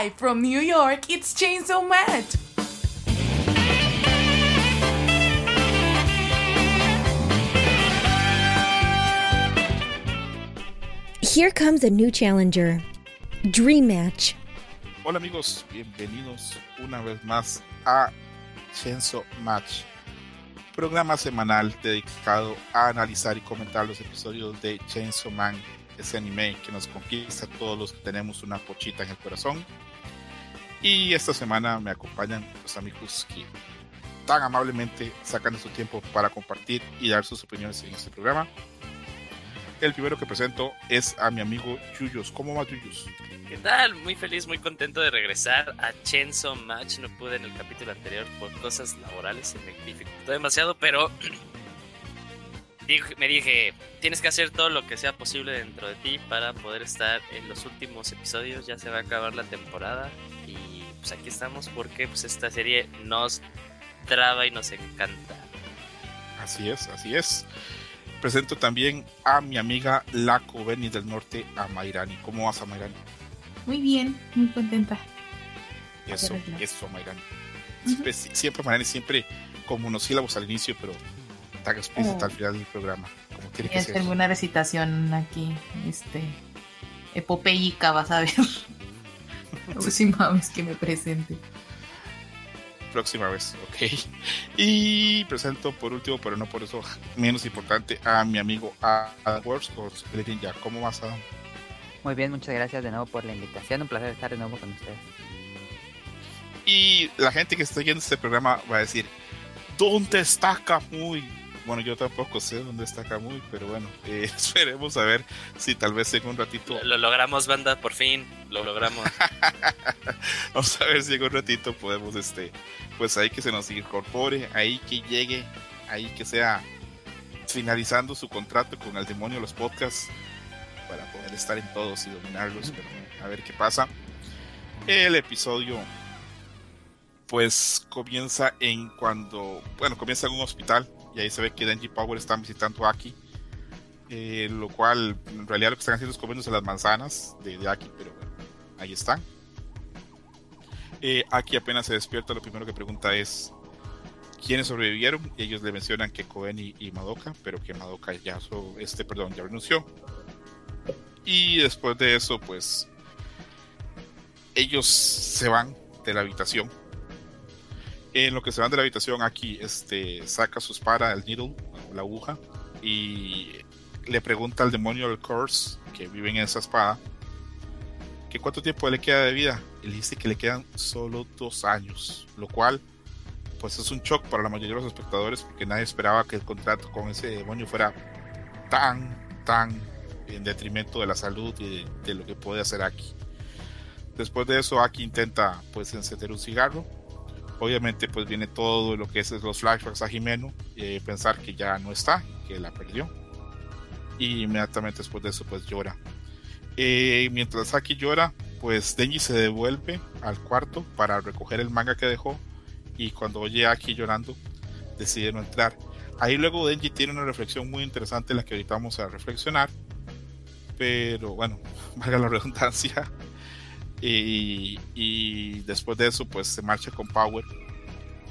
Live from New York, it's Chainsaw Match. Here comes a new challenger. Dream Match. Hola amigos, bienvenidos una vez más a Chainsaw Match, programa semanal dedicado a analizar y comentar los episodios de Chainsaw Man, ese anime que nos conquista a todos los que tenemos una pochita en el corazón. Y esta semana me acompañan los amigos que tan amablemente sacan de su tiempo para compartir y dar sus opiniones en este programa. El primero que presento es a mi amigo Yuyos. ¿Cómo va Yuyos? ¿Qué tal? Muy feliz, muy contento de regresar a Chainsaw Match. No pude en el capítulo anterior por cosas laborales, me dificultó demasiado, pero me dije, tienes que hacer todo lo que sea posible dentro de ti para poder estar en los últimos episodios. Ya se va a acabar la temporada y pues aquí estamos porque pues esta serie nos traba y nos encanta. Así es, así es. Presento también a mi amiga Laco Beni del Norte, a Mayrani. ¿Cómo vas, a Mayrani? Muy bien, muy contenta. Eso, eso, Mayrani. Siempre, siempre, Mayrani, siempre con monosílabos al inicio, pero tan explícita al final del programa. Como tiene que ser. alguna recitación aquí, este, epopeica, vas a ver. La próxima vez que me presente próxima vez, ok. Y presento por último, pero no por eso menos importante, a mi amigo Adam Works, ya. ¿Cómo vas, Adam? Muy bien, muchas gracias de nuevo por la invitación. Un placer estar de nuevo con ustedes. Y la gente que está viendo este programa va a decir, ¿dónde está Kamui? Bueno, yo tampoco sé dónde está Kamui, pero bueno, eh, esperemos a ver si tal vez en un ratito... Lo, logramos, banda, por fin, lo logramos. Vamos a ver si en un ratito podemos, este, pues ahí que se nos incorpore, ahí que llegue, ahí que sea finalizando su contrato con el demonio de los podcasts para poder estar en todos y dominarlos, pero a ver qué pasa. El episodio pues comienza en cuando, bueno, comienza en un hospital y ahí se ve que Denji Power están visitando a Aki. Eh, lo cual en realidad lo que están haciendo es comiéndose las manzanas de, Aki, pero bueno, ahí están. Eh, Aki apenas se despierta, lo primero que pregunta es quiénes sobrevivieron y ellos le mencionan que Koen y, Madoka, pero que Madoka ya, este, perdón, ya renunció. Y después de eso, pues ellos se van de la habitación en lo que se van de la habitación, aquí este, saca su espada, el needle, la aguja, y le pregunta al demonio del curse que vive en esa espada que cuánto tiempo le queda de vida. Le dice que le quedan solo dos años, lo cual pues es un shock para la mayoría de los espectadores porque nadie esperaba que el contrato con ese demonio fuera tan, tan en detrimento de la salud y de, lo que puede hacer Aki. Después de eso, Aki intenta pues encender un cigarro obviamente pues viene todo lo que es los flashbacks a Jimeno, eh, pensar que ya no está, que la perdió. Y inmediatamente después de eso pues llora. Eh, mientras Aki llora, pues Denji se devuelve al cuarto para recoger el manga que dejó y cuando oye Aki llorando decide no entrar. Ahí luego Denji tiene una reflexión muy interesante en la que ahorita vamos a reflexionar. Pero bueno, valga la redundancia, y, después de eso, pues se marcha con Power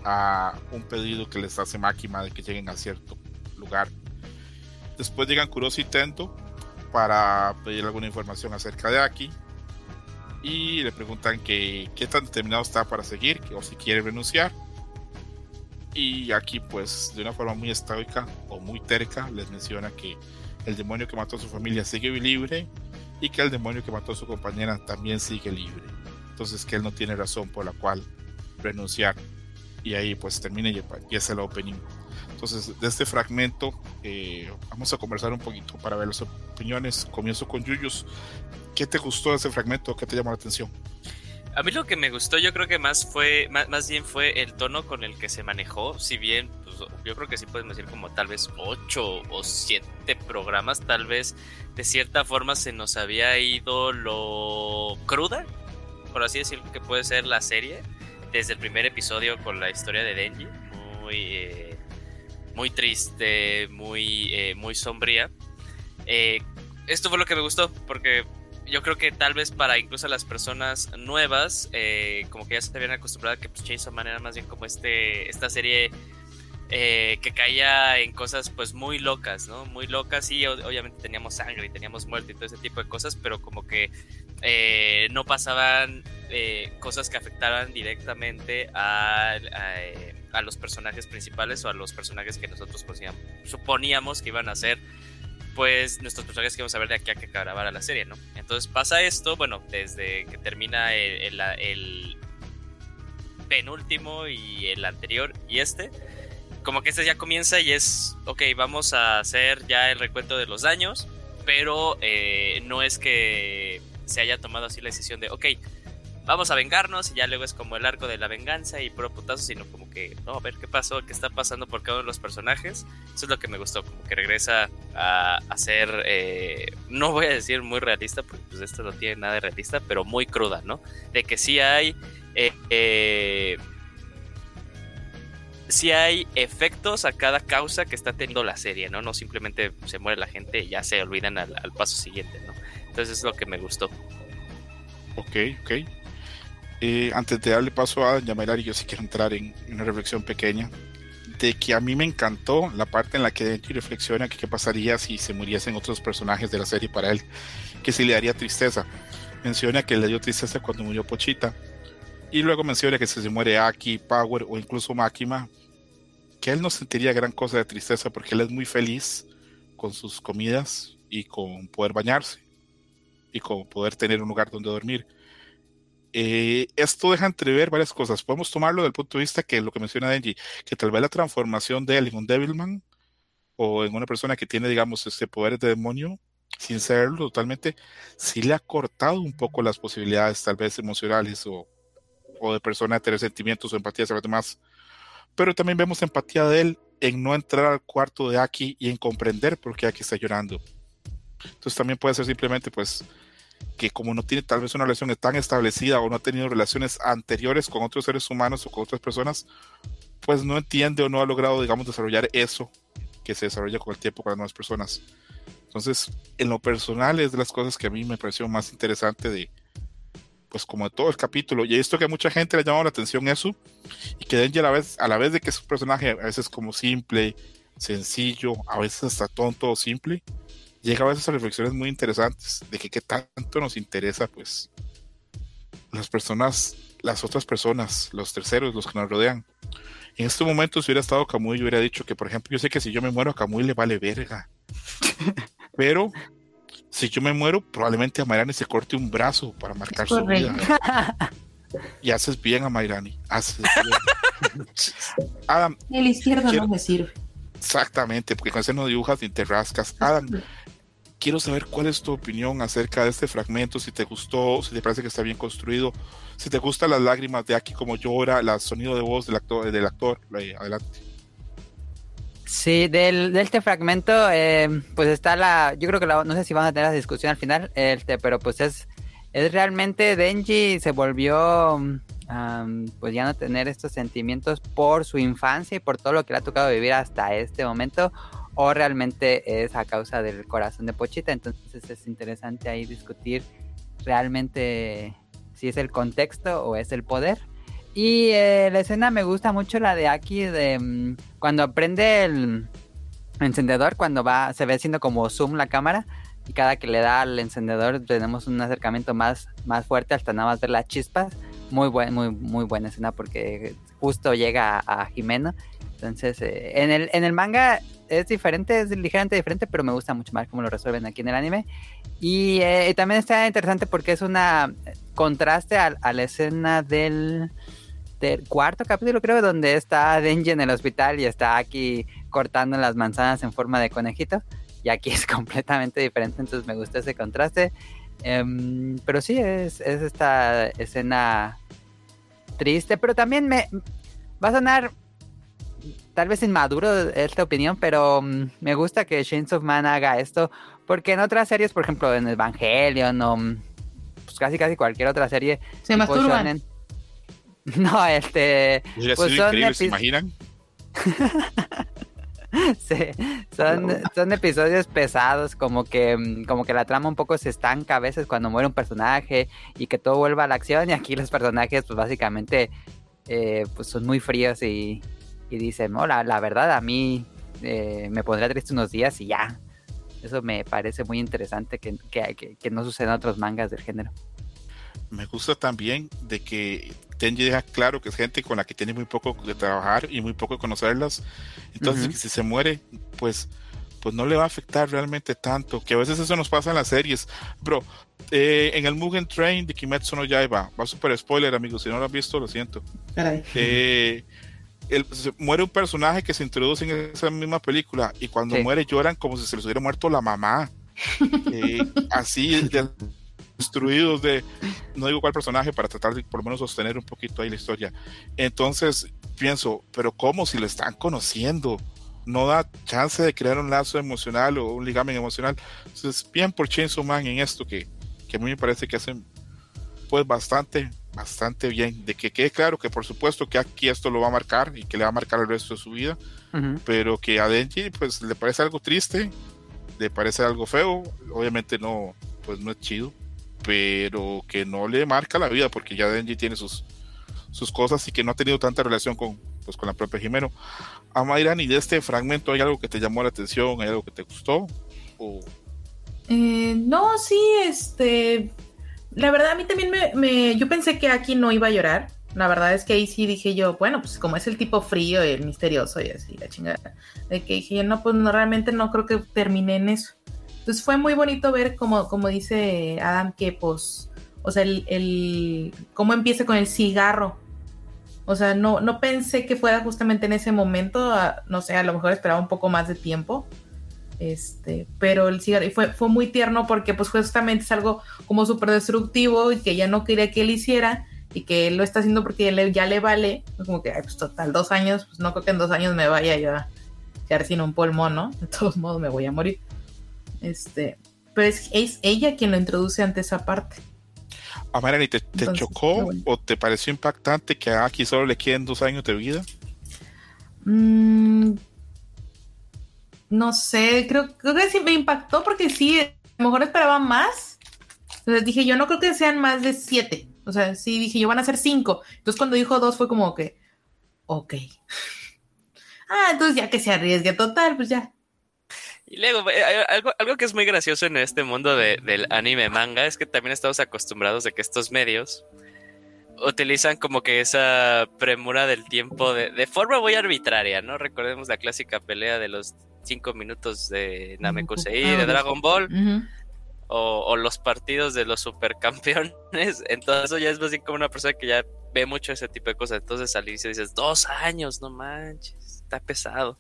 a un pedido que les hace Máquina de que lleguen a cierto lugar. Después llegan Kuroshi y Tento para pedir alguna información acerca de Aki y le preguntan que qué tan determinado está para seguir o si quiere renunciar. Y aquí pues de una forma muy estoica o muy terca les menciona que el demonio que mató a su familia sigue libre y que el demonio que mató a su compañera también sigue libre. Entonces que él no tiene razón por la cual renunciar. Y ahí pues termina y empieza el opening. Entonces de este fragmento eh, vamos a conversar un poquito para ver las opiniones. Comienzo con Yuyus. ¿Qué te gustó de ese fragmento? ¿Qué te llamó la atención? A mí lo que me gustó yo creo que más fue, más, bien fue el tono con el que se manejó, si bien pues, yo creo que sí podemos decir como tal vez ocho o siete programas, tal vez de cierta forma se nos había ido lo cruda, por así decirlo, que puede ser la serie, desde el primer episodio con la historia de Denji, muy, eh, muy triste, muy, eh, muy sombría. Eh, esto fue lo que me gustó, porque yo creo que tal vez para incluso las personas nuevas, eh, como que ya se habían acostumbrado a que pues, Chainsaw Man era más bien como este, esta serie eh, que caía en cosas pues muy locas, ¿no? Muy locas y obviamente teníamos sangre y teníamos muerte y todo ese tipo de cosas, pero como que eh, no pasaban eh, cosas que afectaran directamente a, a, los personajes principales o a los personajes que nosotros suponíamos que iban a ser pues nuestros personajes que vamos a ver de aquí a que acabara la serie, ¿no? Entonces pasa esto, bueno, desde que termina el, penúltimo y el anterior y este, como que este ya comienza y es, ok, vamos a hacer ya el recuento de los daños, pero eh, no es que se haya tomado así la decisión de, ok, vamos a vengarnos y ya luego es como el arco de la venganza y puro putazo, sino como que, no, a ver qué pasó, qué está pasando por cada uno de los personajes. Eso es lo que me gustó, como que regresa a, ser, eh, no voy a decir muy realista, porque pues esto no tiene nada de realista, pero muy cruda, ¿no? De que sí hay... Eh, eh si hay efectos a cada causa que está teniendo la serie, ¿no? No simplemente se muere la gente y ya se olvidan al, paso siguiente, ¿no? Entonces es lo que me gustó. Ok, ok. Eh, antes de darle paso a Yamelari, yo sí quiero entrar en una reflexión pequeña de que a mí me encantó la parte en la que Denji reflexiona que qué pasaría si se muriesen otros personajes de la serie para él, que si le daría tristeza. Menciona que le dio tristeza cuando murió Pochita, y luego menciona que si se muere Aki, Power o incluso Makima, que él no sentiría gran cosa de tristeza porque él es muy feliz con sus comidas y con poder bañarse y con poder tener un lugar donde dormir. Eh, esto deja entrever varias cosas. Podemos tomarlo del punto de vista que lo que menciona Denji, que tal vez la transformación de él en un Devilman o en una persona que tiene, digamos, este poder de demonio, sin serlo totalmente, sí le ha cortado un poco las posibilidades, tal vez emocionales o, o de persona de tener sentimientos o empatía hacia los demás pero también vemos empatía de él en no entrar al cuarto de Aki y en comprender por qué Aki está llorando. Entonces también puede ser simplemente pues que como no tiene tal vez una relación tan establecida o no ha tenido relaciones anteriores con otros seres humanos o con otras personas, pues no entiende o no ha logrado, digamos, desarrollar eso que se desarrolla con el tiempo con las nuevas personas. Entonces, en lo personal es de las cosas que a mí me pareció más interesante de, pues como de todo el capítulo. Y esto que a mucha gente le ha llamado la atención eso, y que Denji a la vez, a la vez de que es un personaje a veces como simple, sencillo, a veces hasta tonto o simple, llega a a reflexiones muy interesantes de que qué tanto nos interesa, pues, las personas, las otras personas, los terceros, los que nos rodean. En este momento, si hubiera estado Camuy, yo hubiera dicho que, por ejemplo, yo sé que si yo me muero, a Camuy le vale verga. Pero si yo me muero, probablemente a Mayrani se corte un brazo para marcar su vida. Y haces bien a Mayrani. Haces bien. Adam. El izquierdo no me sirve. Exactamente, porque con ese no dibujas ni te rascas. Adam, quiero saber cuál es tu opinión acerca de este fragmento, si te gustó, si te parece que está bien construido, si te gustan las lágrimas de Aki como llora, el sonido de voz del actor, del actor. Adelante. Sí, del, de este fragmento, eh, pues está la, yo creo que la, no sé si vamos a tener la discusión al final, este, pero pues es, es realmente Denji se volvió, pues ya no tener estos sentimientos por su infancia y por todo lo que le ha tocado vivir hasta este momento, o realmente es a causa del corazón de Pochita, entonces es interesante ahí discutir realmente si es el contexto o es el poder. Y eh, la escena me gusta mucho la de Aki de mm, cuando prende el encendedor, cuando va, se ve haciendo como zoom la cámara y cada que le da al encendedor tenemos un acercamiento más, más fuerte hasta nada más ver las chispas. Muy, buen, muy, muy buena escena porque justo llega a, Jimeno. Entonces, eh, en, el, en el manga es diferente, es ligeramente diferente, pero me gusta mucho más cómo lo resuelven aquí en el anime. Y eh, también está interesante porque es una contraste a la escena del cuarto capítulo, creo, donde está Denji en el hospital y está aquí cortando las manzanas en forma de conejito. Y aquí es completamente diferente, entonces me gusta ese contraste. Em, pero sí, es, esta escena triste, pero también me va a sonar tal vez inmaduro esta opinión, pero mm, me gusta que Shanes of Man haga esto, porque en otras series, por ejemplo, en Evangelion o mm, pues casi casi cualquier otra serie, se masturban. No, este. pues son ¿se imaginan? Sí, son, son episodios pesados, como que, mm, como que la trama un poco se estanca a veces cuando muere un personaje y que todo vuelva a la acción y aquí los personajes pues básicamente eh, pues son muy fríos y, y dicen, no, la, la verdad a mí eh, me pondría triste unos días y ya. Eso me parece muy interesante que, que, que, que no suceda en otros mangas del género. Me gusta también de que Tenji deja claro que es gente con la que tiene muy poco de trabajar y muy poco de conocerlas. Entonces, Ujú. que si se muere, pues, pues no le va a afectar realmente tanto. Que a veces eso nos pasa en las series. Bro, eh, en el Mugen Train de Kimetsu no Yaiba, va super spoiler, amigos. Si no lo han visto, lo siento. Caray. Eh, el- muere un personaje que se introduce en esa misma película y cuando Sí. muere lloran como si se les hubiera muerto la mamá. Eh, así de- destruidos de no digo cuál personaje para tratar de por lo menos sostener un poquito ahí la historia. Entonces pienso, pero ¿cómo si lo están conociendo? No da chance de crear un lazo emocional o un ligamen emocional. Entonces, bien por Chainsaw Man en esto que, que a mí me parece que hacen pues bastante, bastante bien. De que quede claro que por supuesto que aquí esto lo va a marcar y que le va a marcar el resto de su vida, Ujú. pero que a Denji pues le parece algo triste, le parece algo feo, obviamente no, pues no es chido, pero que no le marca la vida porque ya Denji tiene sus, sus cosas y que no ha tenido tanta relación con, pues, con la propia Jimeno. A Mayran, y de este fragmento hay algo que te llamó la atención, hay algo que te gustó, o Eh, no, sí, este. La verdad, a mí también me, Yo pensé que aquí no iba a llorar. La verdad es que ahí sí dije yo, bueno, pues como es el tipo frío y el misterioso y así, la chingada. De que dije yo, no, pues no, realmente no creo que termine en eso. Entonces fue muy bonito ver, como, como dice Adam, que pues. O sea, el, el. cómo empieza con el cigarro. O sea, no, no pensé que fuera justamente en ese momento. no sé, a lo mejor esperaba un poco más de tiempo. Este, pero el cigarro y fue, fue muy tierno porque pues justamente es algo como súper destructivo y que ya no quería que él hiciera y que él lo está haciendo porque ya le, ya le vale, pues, como que, ay, pues total, dos años, pues no creo que en dos años me vaya yo a quedar sin un pulmón, ¿no? De todos modos me voy a morir. Este, pero es, es ella quien lo introduce ante esa parte. a Mayran, ¿y te, te Entonces, chocó bueno. o te pareció impactante que a Aki solo le queden dos años de vida? Mm, no sé, creo, creo que sí me impactó porque sí, a lo mejor esperaba más. Entonces dije, yo no creo que sean más de siete. O sea, sí dije, yo van a ser cinco. Entonces cuando dijo dos fue como que, ok. Ah, entonces ya que se arriesgue total, pues ya. Y luego, eh, eh, algo, algo que es muy gracioso en este mundo de- del anime manga es que también estamos acostumbrados de que estos medios utilizan como que esa premura del tiempo de forma muy arbitraria, ¿no? Recordemos la clásica pelea de los cinco minutos de Namekusei de Dragon Ball o, o los partidos de los supercampeones. Entonces, eso ya es más bien como una persona que ya ve mucho ese tipo de cosas. Entonces, al inicio dices, dos años, no manches, está pesado.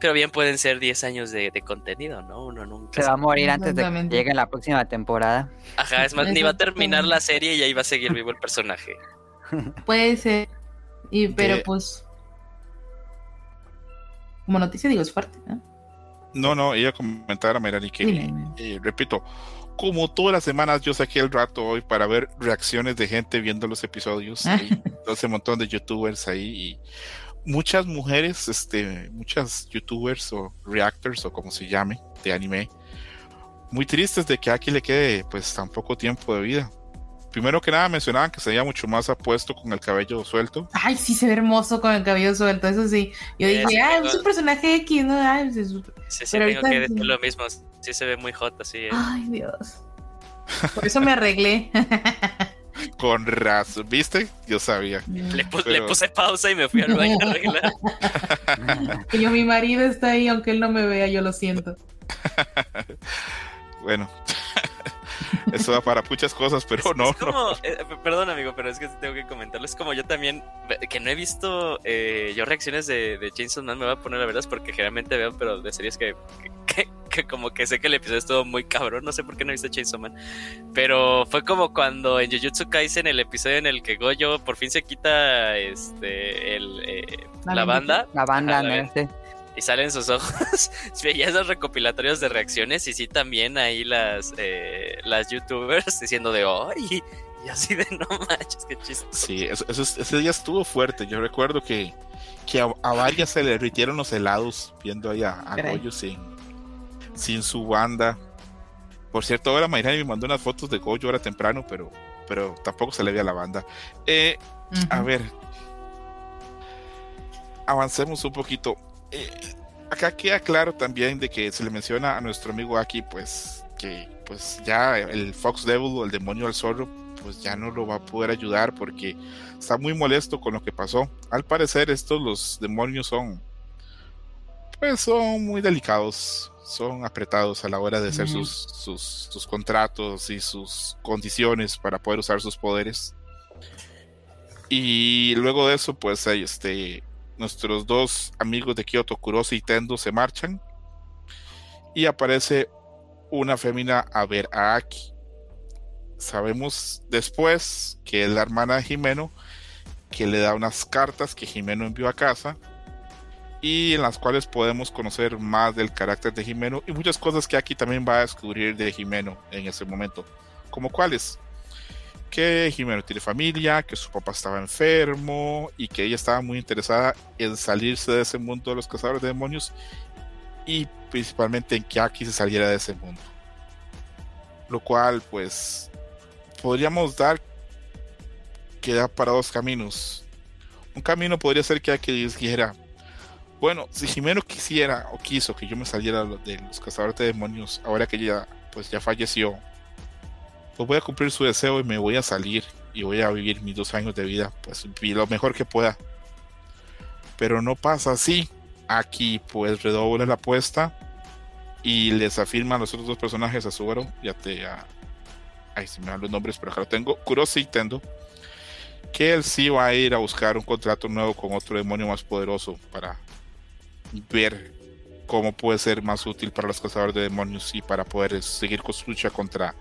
Pero bien pueden ser 10 años de, de contenido, ¿no? Uno nunca Se va a morir antes de que llegue la próxima temporada. Ajá, es más, ni va a terminar la serie y ahí va a seguir vivo el personaje. Puede ser. Y, pero De- pues. Como noticia digo, es fuerte, ¿no? No, no, ella comentaba a Mayran y que, Dile. eh, repito, como todas las semanas yo saqué el rato hoy para ver reacciones de gente viendo los episodios, Ah. hay todo ese montón de youtubers ahí y muchas mujeres, este, muchas youtubers o reactors o como se llame, de anime, muy tristes de que aquí le quede pues tan poco tiempo de vida. Primero que nada mencionaban que se veía mucho más apuesto con el cabello suelto. Ay, sí se ve hermoso con el cabello suelto, eso sí. Yo dije, sí, ah, es un personaje X, ¿no? Ay, Sí, sí, Pero tengo ahorita que sí. decir lo mismo. Sí se ve muy hot así. eh. Ay, Dios. Por eso me arreglé. Con razón, ¿viste? Yo sabía. Le, pu- pero- le puse pausa y me fui al baño a arreglar. Yo, mi marido está ahí, aunque él no me vea, yo lo siento. Bueno, eso da para muchas cosas, pero no, es como, eh, perdón amigo, pero es que tengo que comentarlo. Es como yo también, que no he visto eh, yo reacciones de, de Chainsaw Man, me voy a poner la verdad, es porque generalmente veo, pero de series que, que, que como que sé que el episodio estuvo muy cabrón, no sé por qué no he visto Chainsaw Man. Pero fue como cuando en Jujutsu Kaisen, el episodio en el que Goyo por fin se quita este el, eh, La la banda. La banda, Ajá, la ¿no? Y salen sus ojos. Veía esos recopilatorios de reacciones y sí también ahí las, eh, las youtubers diciendo de ¡ay! Y así de no manches, qué chiste. Sí, eso, eso es- ese día estuvo fuerte. Yo recuerdo que, que a, a varias se le derritieron los helados viendo ahí a, a. Goyo sin, sin su banda. Por cierto, ahora Mayrani me mandó unas fotos de Goyo ahora temprano, pero, pero tampoco se le veía la banda. Eh, a ver, avancemos un poquito. Eh, acá queda claro también de que se le menciona a nuestro amigo aquí, pues que pues ya el Fox Devil o el demonio del zorro, pues ya no lo va a poder ayudar porque está muy molesto con lo que pasó. Al parecer estos los demonios son, pues son muy delicados, son apretados a la hora de hacer sus, sus contratos y sus condiciones para poder usar sus poderes. Y luego de eso, pues ahí este, nuestros dos amigos de Kyoto, Kurosi y Tendo, se marchan. Y aparece una fémina a ver a Aki. Sabemos después que es la hermana de Jimeno, que le da unas cartas que Jimeno envió a casa y en las cuales podemos conocer más del carácter de Jimeno y muchas cosas que Aki también va a descubrir de Jimeno en ese momento. ¿Como cuáles? Que Jimeno tiene familia, que su papá estaba enfermo y que ella estaba muy interesada en salirse de ese mundo de los cazadores de demonios y principalmente en que Aki se saliera de ese mundo. Lo cual, pues, podríamos dar que da para dos caminos. Un camino podría ser que Aki dijera, bueno, si Jimeno quisiera o quiso que yo me saliera de los cazadores de demonios, ahora que ella pues ya falleció, pues voy a cumplir su deseo y me voy a salir y voy a vivir mis dos años de vida, pues lo mejor que pueda. Pero no pasa así. Aquí pues redobla la apuesta y les afirman los otros dos personajes, a Subaru y a, te, a ahí se me dan los nombres, pero acá lo tengo, Kurosi y Tendo, que él sí va a ir a buscar un contrato nuevo con otro demonio más poderoso para ver cómo puede ser más útil para los cazadores de demonios y para poder seguir con su lucha contra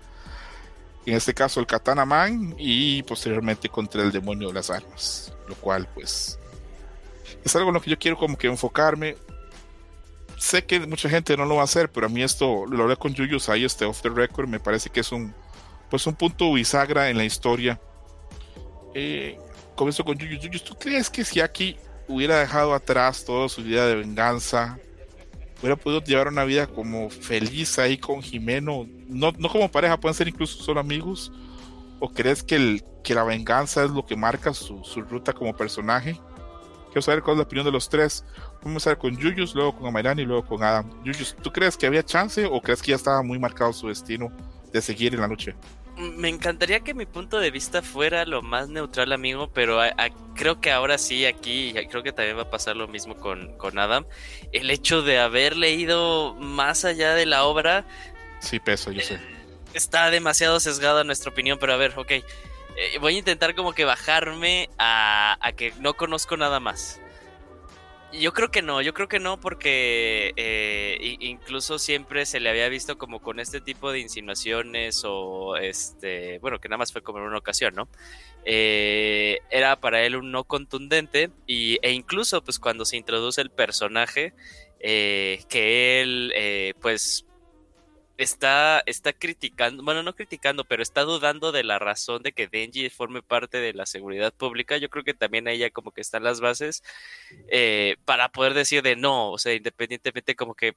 en este caso el Katana Man y posteriormente contra el demonio de las armas, lo cual pues es algo en lo que yo quiero como que enfocarme. Sé que mucha gente no lo va a hacer, pero a mí esto lo hablé con Yuyus ahí este off the record, me parece que es un pues un punto bisagra en la historia. Eh, comienzo con. Yuyus, ¿tú crees que si aquí hubiera dejado atrás toda su vida de venganza, hubiera podido llevar una vida como feliz ahí con Jimeno, no, no como pareja, pueden ser incluso solo amigos, o crees que, el, que la venganza es lo que marca su, su ruta como personaje? Quiero saber cuál es la opinión de los tres. Vamos a ver con Yuyus, luego con Amairani y luego con Adam. Yuyus, ¿tú crees que había chance o crees que ya estaba muy marcado su destino de seguir en la noche? Me encantaría que mi punto de vista fuera lo más neutral, amigo, pero a- a- creo que ahora sí, aquí, creo que también va a pasar lo mismo con, con Adam. El hecho de haber leído más allá de la obra Sí, peso, yo sé. está demasiado sesgada nuestra opinión, pero a ver, ok. Eh, voy a intentar como que bajarme a, a que no conozco nada más. Yo creo que no, yo creo que no porque eh, incluso siempre se le había visto como con este tipo de insinuaciones o este, bueno, que nada más fue como en una ocasión, ¿no? Eh, era para él un no contundente y, e incluso pues cuando se introduce el personaje, eh, que él eh, pues está, está criticando, bueno, no criticando, pero está dudando de la razón de que Denji forme parte de la seguridad pública. Yo creo que también ahí ya como que están las bases eh, para poder decir de no, o sea, independientemente como que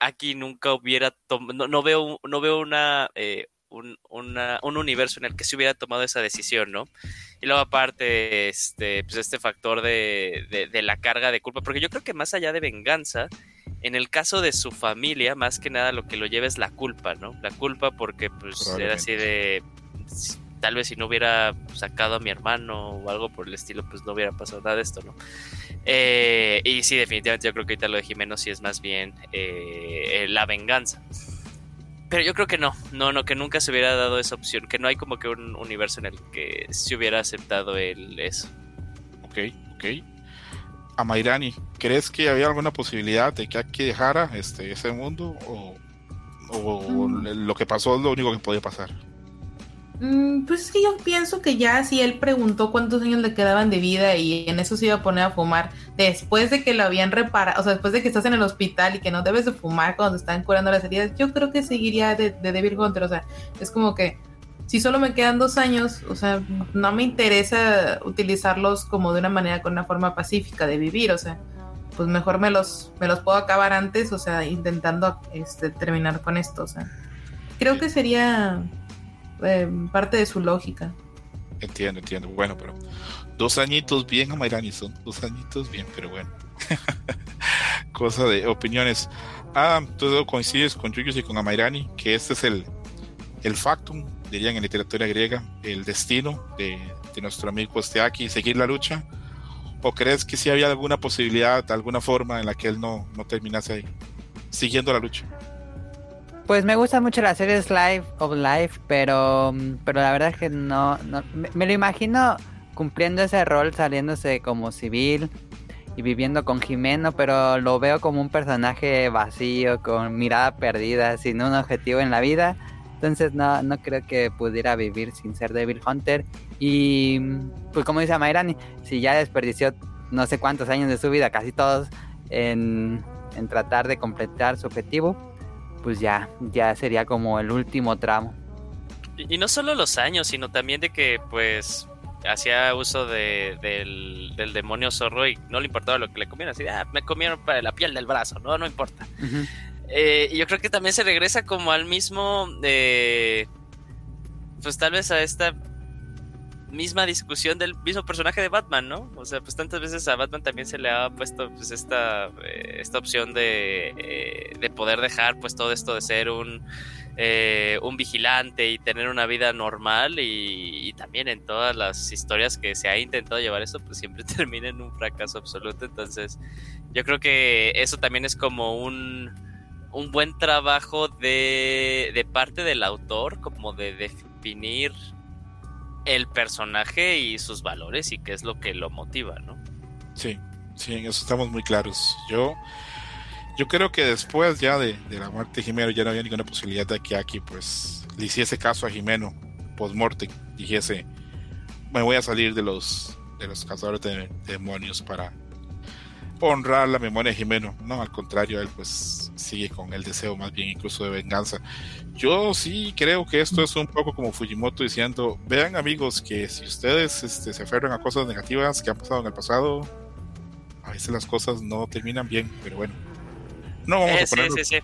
aquí nunca hubiera no, no veo, no veo una, eh, un, una- un universo en el que se hubiera tomado esa decisión, ¿no? Y luego aparte, este, pues este factor de, de, de la carga de culpa, porque yo creo que más allá de venganza, en el caso de su familia, más que nada lo que lo lleva es la culpa, ¿no? La culpa porque pues era así de tal vez si no hubiera sacado a mi hermano o algo por el estilo, pues no hubiera pasado nada de esto, ¿no? Eh, y sí, definitivamente yo creo que ahorita lo de Jimeno sí es más bien eh, la venganza. Pero yo creo que no, no, no, que nunca se hubiera dado esa opción, que no hay como que un universo en el que se hubiera aceptado el eso. Ok, ok. Amairani, ¿crees que había alguna posibilidad de que aquí dejara este, ese mundo? ¿O, o Mm. lo que pasó es lo único que podía pasar? Mm, Pues es que yo pienso que ya si él preguntó cuántos años le quedaban de vida y en eso se iba a poner a fumar después de que lo habían reparado, o sea, después de que estás en el hospital y que no debes de fumar cuando están curando las heridas, yo creo que seguiría de, de Devil Hunter, o sea, es como que si solo me quedan dos años, o sea, no me interesa utilizarlos como de una manera con una forma pacífica de vivir, o sea, pues mejor me los, me los puedo acabar antes, o sea, intentando este, terminar con esto, o sea, creo que sería eh, parte de su lógica. Entiendo, entiendo. Bueno, pero dos añitos bien, Amairani, son dos añitos bien, pero bueno. Cosa de opiniones. Ah, todo coincides con Yuyos y con Amairani, que este es el, el factum, dirían en literatura griega, el destino de, de nuestro amigo Steaki, seguir la lucha. ¿O crees que sí había alguna posibilidad, alguna forma en la que él no, no terminase ahí, siguiendo la lucha? Pues me gusta mucho la serie Life of Life, pero, pero la verdad es que no, no me, lo imagino cumpliendo ese rol, saliéndose como civil y viviendo con Jimeno, pero lo veo como un personaje vacío, con mirada perdida, sin un objetivo en la vida. Entonces no, no creo que pudiera vivir sin ser Devil Hunter. Y pues como dice Mayrani, si ya desperdició no sé cuántos años de su vida, casi todos, en, en tratar de completar su objetivo, pues ya, ya sería como el último tramo. Y, y no solo los años, sino también de que pues hacía uso de, del, del, demonio zorro y no le importaba lo que le comieran, así, ah, me comieron para la piel del brazo, no, no importa. Uh -huh. Eh, yo creo que también se regresa como al mismo, eh, pues tal vez a esta misma discusión del mismo personaje de Batman, ¿no? O sea, pues tantas veces a Batman también se le ha puesto pues esta, eh, esta opción de, eh, de poder dejar pues todo esto de ser un, eh, un vigilante y tener una vida normal y, y, también en todas las historias que se ha intentado llevar esto pues siempre termina en un fracaso absoluto, entonces yo creo que eso también es como un, un buen trabajo de, de parte del autor, como de definir el personaje y sus valores y qué es lo que lo motiva, ¿no? Sí, sí, en eso estamos muy claros. Yo, yo creo que después ya de, de la muerte de Jimeno ya no había ninguna posibilidad de que aquí pues le hiciese caso a Jimeno post-morte, dijese, me voy a salir de los de los cazadores de, demonios para honrar la memoria de Jimeno. No, al contrario, él pues sigue con el deseo más bien incluso de venganza. Yo sí creo que esto es un poco como Fujimoto diciendo, vean amigos que si ustedes este, se aferran a cosas negativas que han pasado en el pasado, a veces las cosas no terminan bien, pero bueno. No vamos eh, a ponerlo. Sí, sí,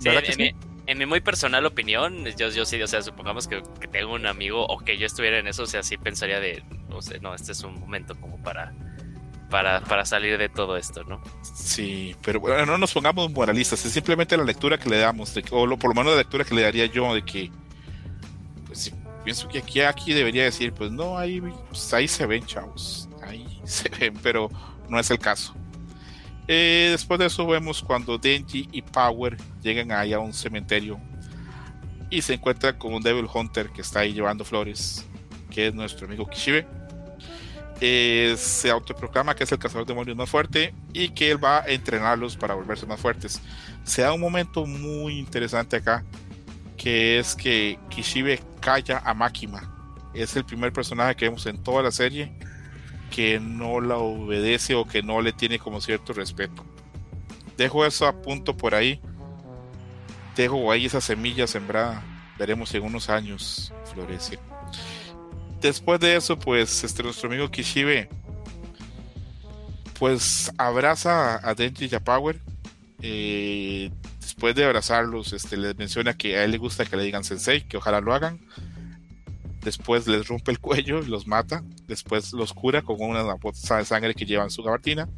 sí. en, sí? Mi, en, mi, muy personal opinión, yo, yo sí, o sea, supongamos que, que, tengo un amigo o que yo estuviera en eso, o sea, sí pensaría de, no sé, no, este es un momento como para para, para, salir de todo esto, ¿no? Sí, pero bueno, no nos pongamos moralistas, es simplemente la lectura que le damos, o lo, por lo menos la lectura que le daría yo de que, pues pienso que aquí, aquí debería decir, pues no, ahí, pues, ahí se ven, chavos, ahí se ven, pero no es el caso. Eh, después de eso vemos cuando Denji y Power llegan ahí a un cementerio y se encuentran con un Devil Hunter que está ahí llevando flores, que es nuestro amigo Kishibe eh, se autoproclama que es el cazador de demonios más fuerte y que él va a entrenarlos para volverse más fuertes. Se da un momento muy interesante acá, que es que Kishibe calla a Makima. Es el primer personaje que vemos en toda la serie que no la obedece o que no le tiene como cierto respeto. Dejo eso a punto por ahí. Dejo ahí esa semilla sembrada. Veremos si en unos años florece después de eso, pues este, nuestro amigo Kishibe pues abraza a Denji y a Power. Eh, después de abrazarlos, este, les menciona que a él le gusta que le digan sensei, que ojalá lo hagan. Después les rompe el cuello los mata. Después los cura con una bolsa de sangre que lleva en su gabardina.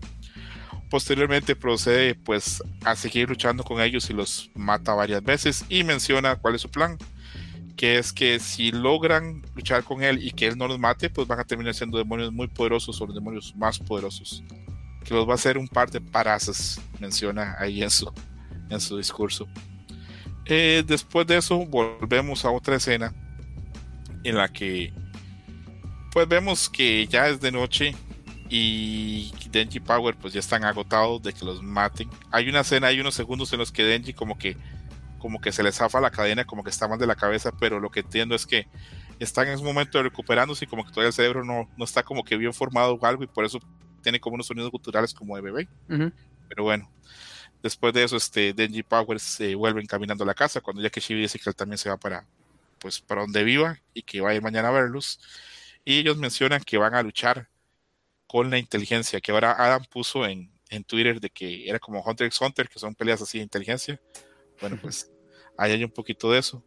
Posteriormente procede pues a seguir luchando con ellos y los mata varias veces y menciona cuál es su plan que es que si logran luchar con él y que él no los mate, pues van a terminar siendo demonios muy poderosos o los demonios más poderosos. Que los va a hacer un par de parazas, menciona ahí en su, en su discurso. Eh, después de eso, volvemos a otra escena en la que, pues vemos que ya es de noche y Denji Power pues ya están agotados de que los maten. Hay una escena, hay unos segundos en los que Denji como que como que se le zafa la cadena, como que está mal de la cabeza, pero lo que entiendo es que están en ese momento de recuperándose y como que todavía el cerebro no, no está como que bien formado o algo y por eso tiene como unos sonidos culturales como de bebé. Uh -huh. Pero bueno, después de eso, este, Denji Powers se vuelven caminando a la casa cuando ya que Shibi dice que él también se va para, pues para donde viva y que va a ir mañana a verlos. Y ellos mencionan que van a luchar con la inteligencia, que ahora Adam puso en, en Twitter de que era como Hunter x Hunter, que son peleas así de inteligencia. Bueno, pues ahí hay un poquito de eso.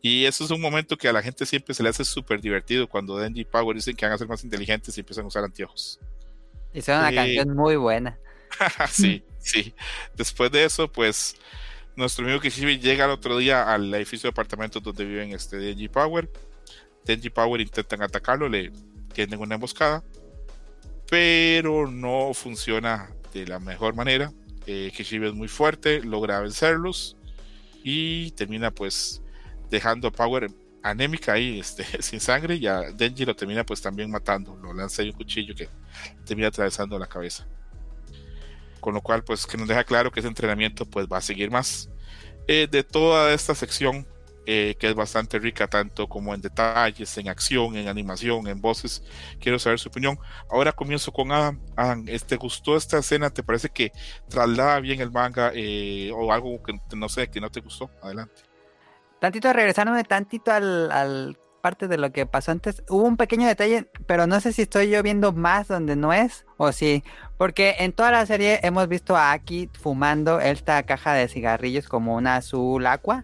Y eso es un momento que a la gente siempre se le hace súper divertido cuando Denji Power dicen que van a ser más inteligentes y empiezan a usar anteojos. Y son una Eh, canción muy buena. sí, sí. Después de eso, pues nuestro amigo Kishibe llega al otro día al edificio de apartamentos donde viven este Denji Power. Denji Power intentan atacarlo, le tienen una emboscada, pero no funciona de la mejor manera. Eh, Kishibe es muy fuerte, logra vencerlos y termina pues dejando a Power anémica ahí, este, sin sangre, y a Denji lo termina pues también matando, lo lanza ahí un cuchillo que termina atravesando la cabeza. Con lo cual pues que nos deja claro que ese entrenamiento pues va a seguir más. Eh, de toda esta sección, eh, que es bastante rica tanto como en detalles, en acción, en animación, en voces, quiero saber su opinión. Ahora comienzo con Adam. Adam, ¿te gustó esta escena? ¿Te parece que traslada bien el manga eh, o algo que no sé, que no te gustó? Adelante. Tantito regresándome tantito al, al parte de lo que pasó antes. Hubo un pequeño detalle, pero no sé si estoy yo viendo más donde no es o sí. Porque en toda la serie hemos visto a Aki fumando esta caja de cigarrillos como una azul agua.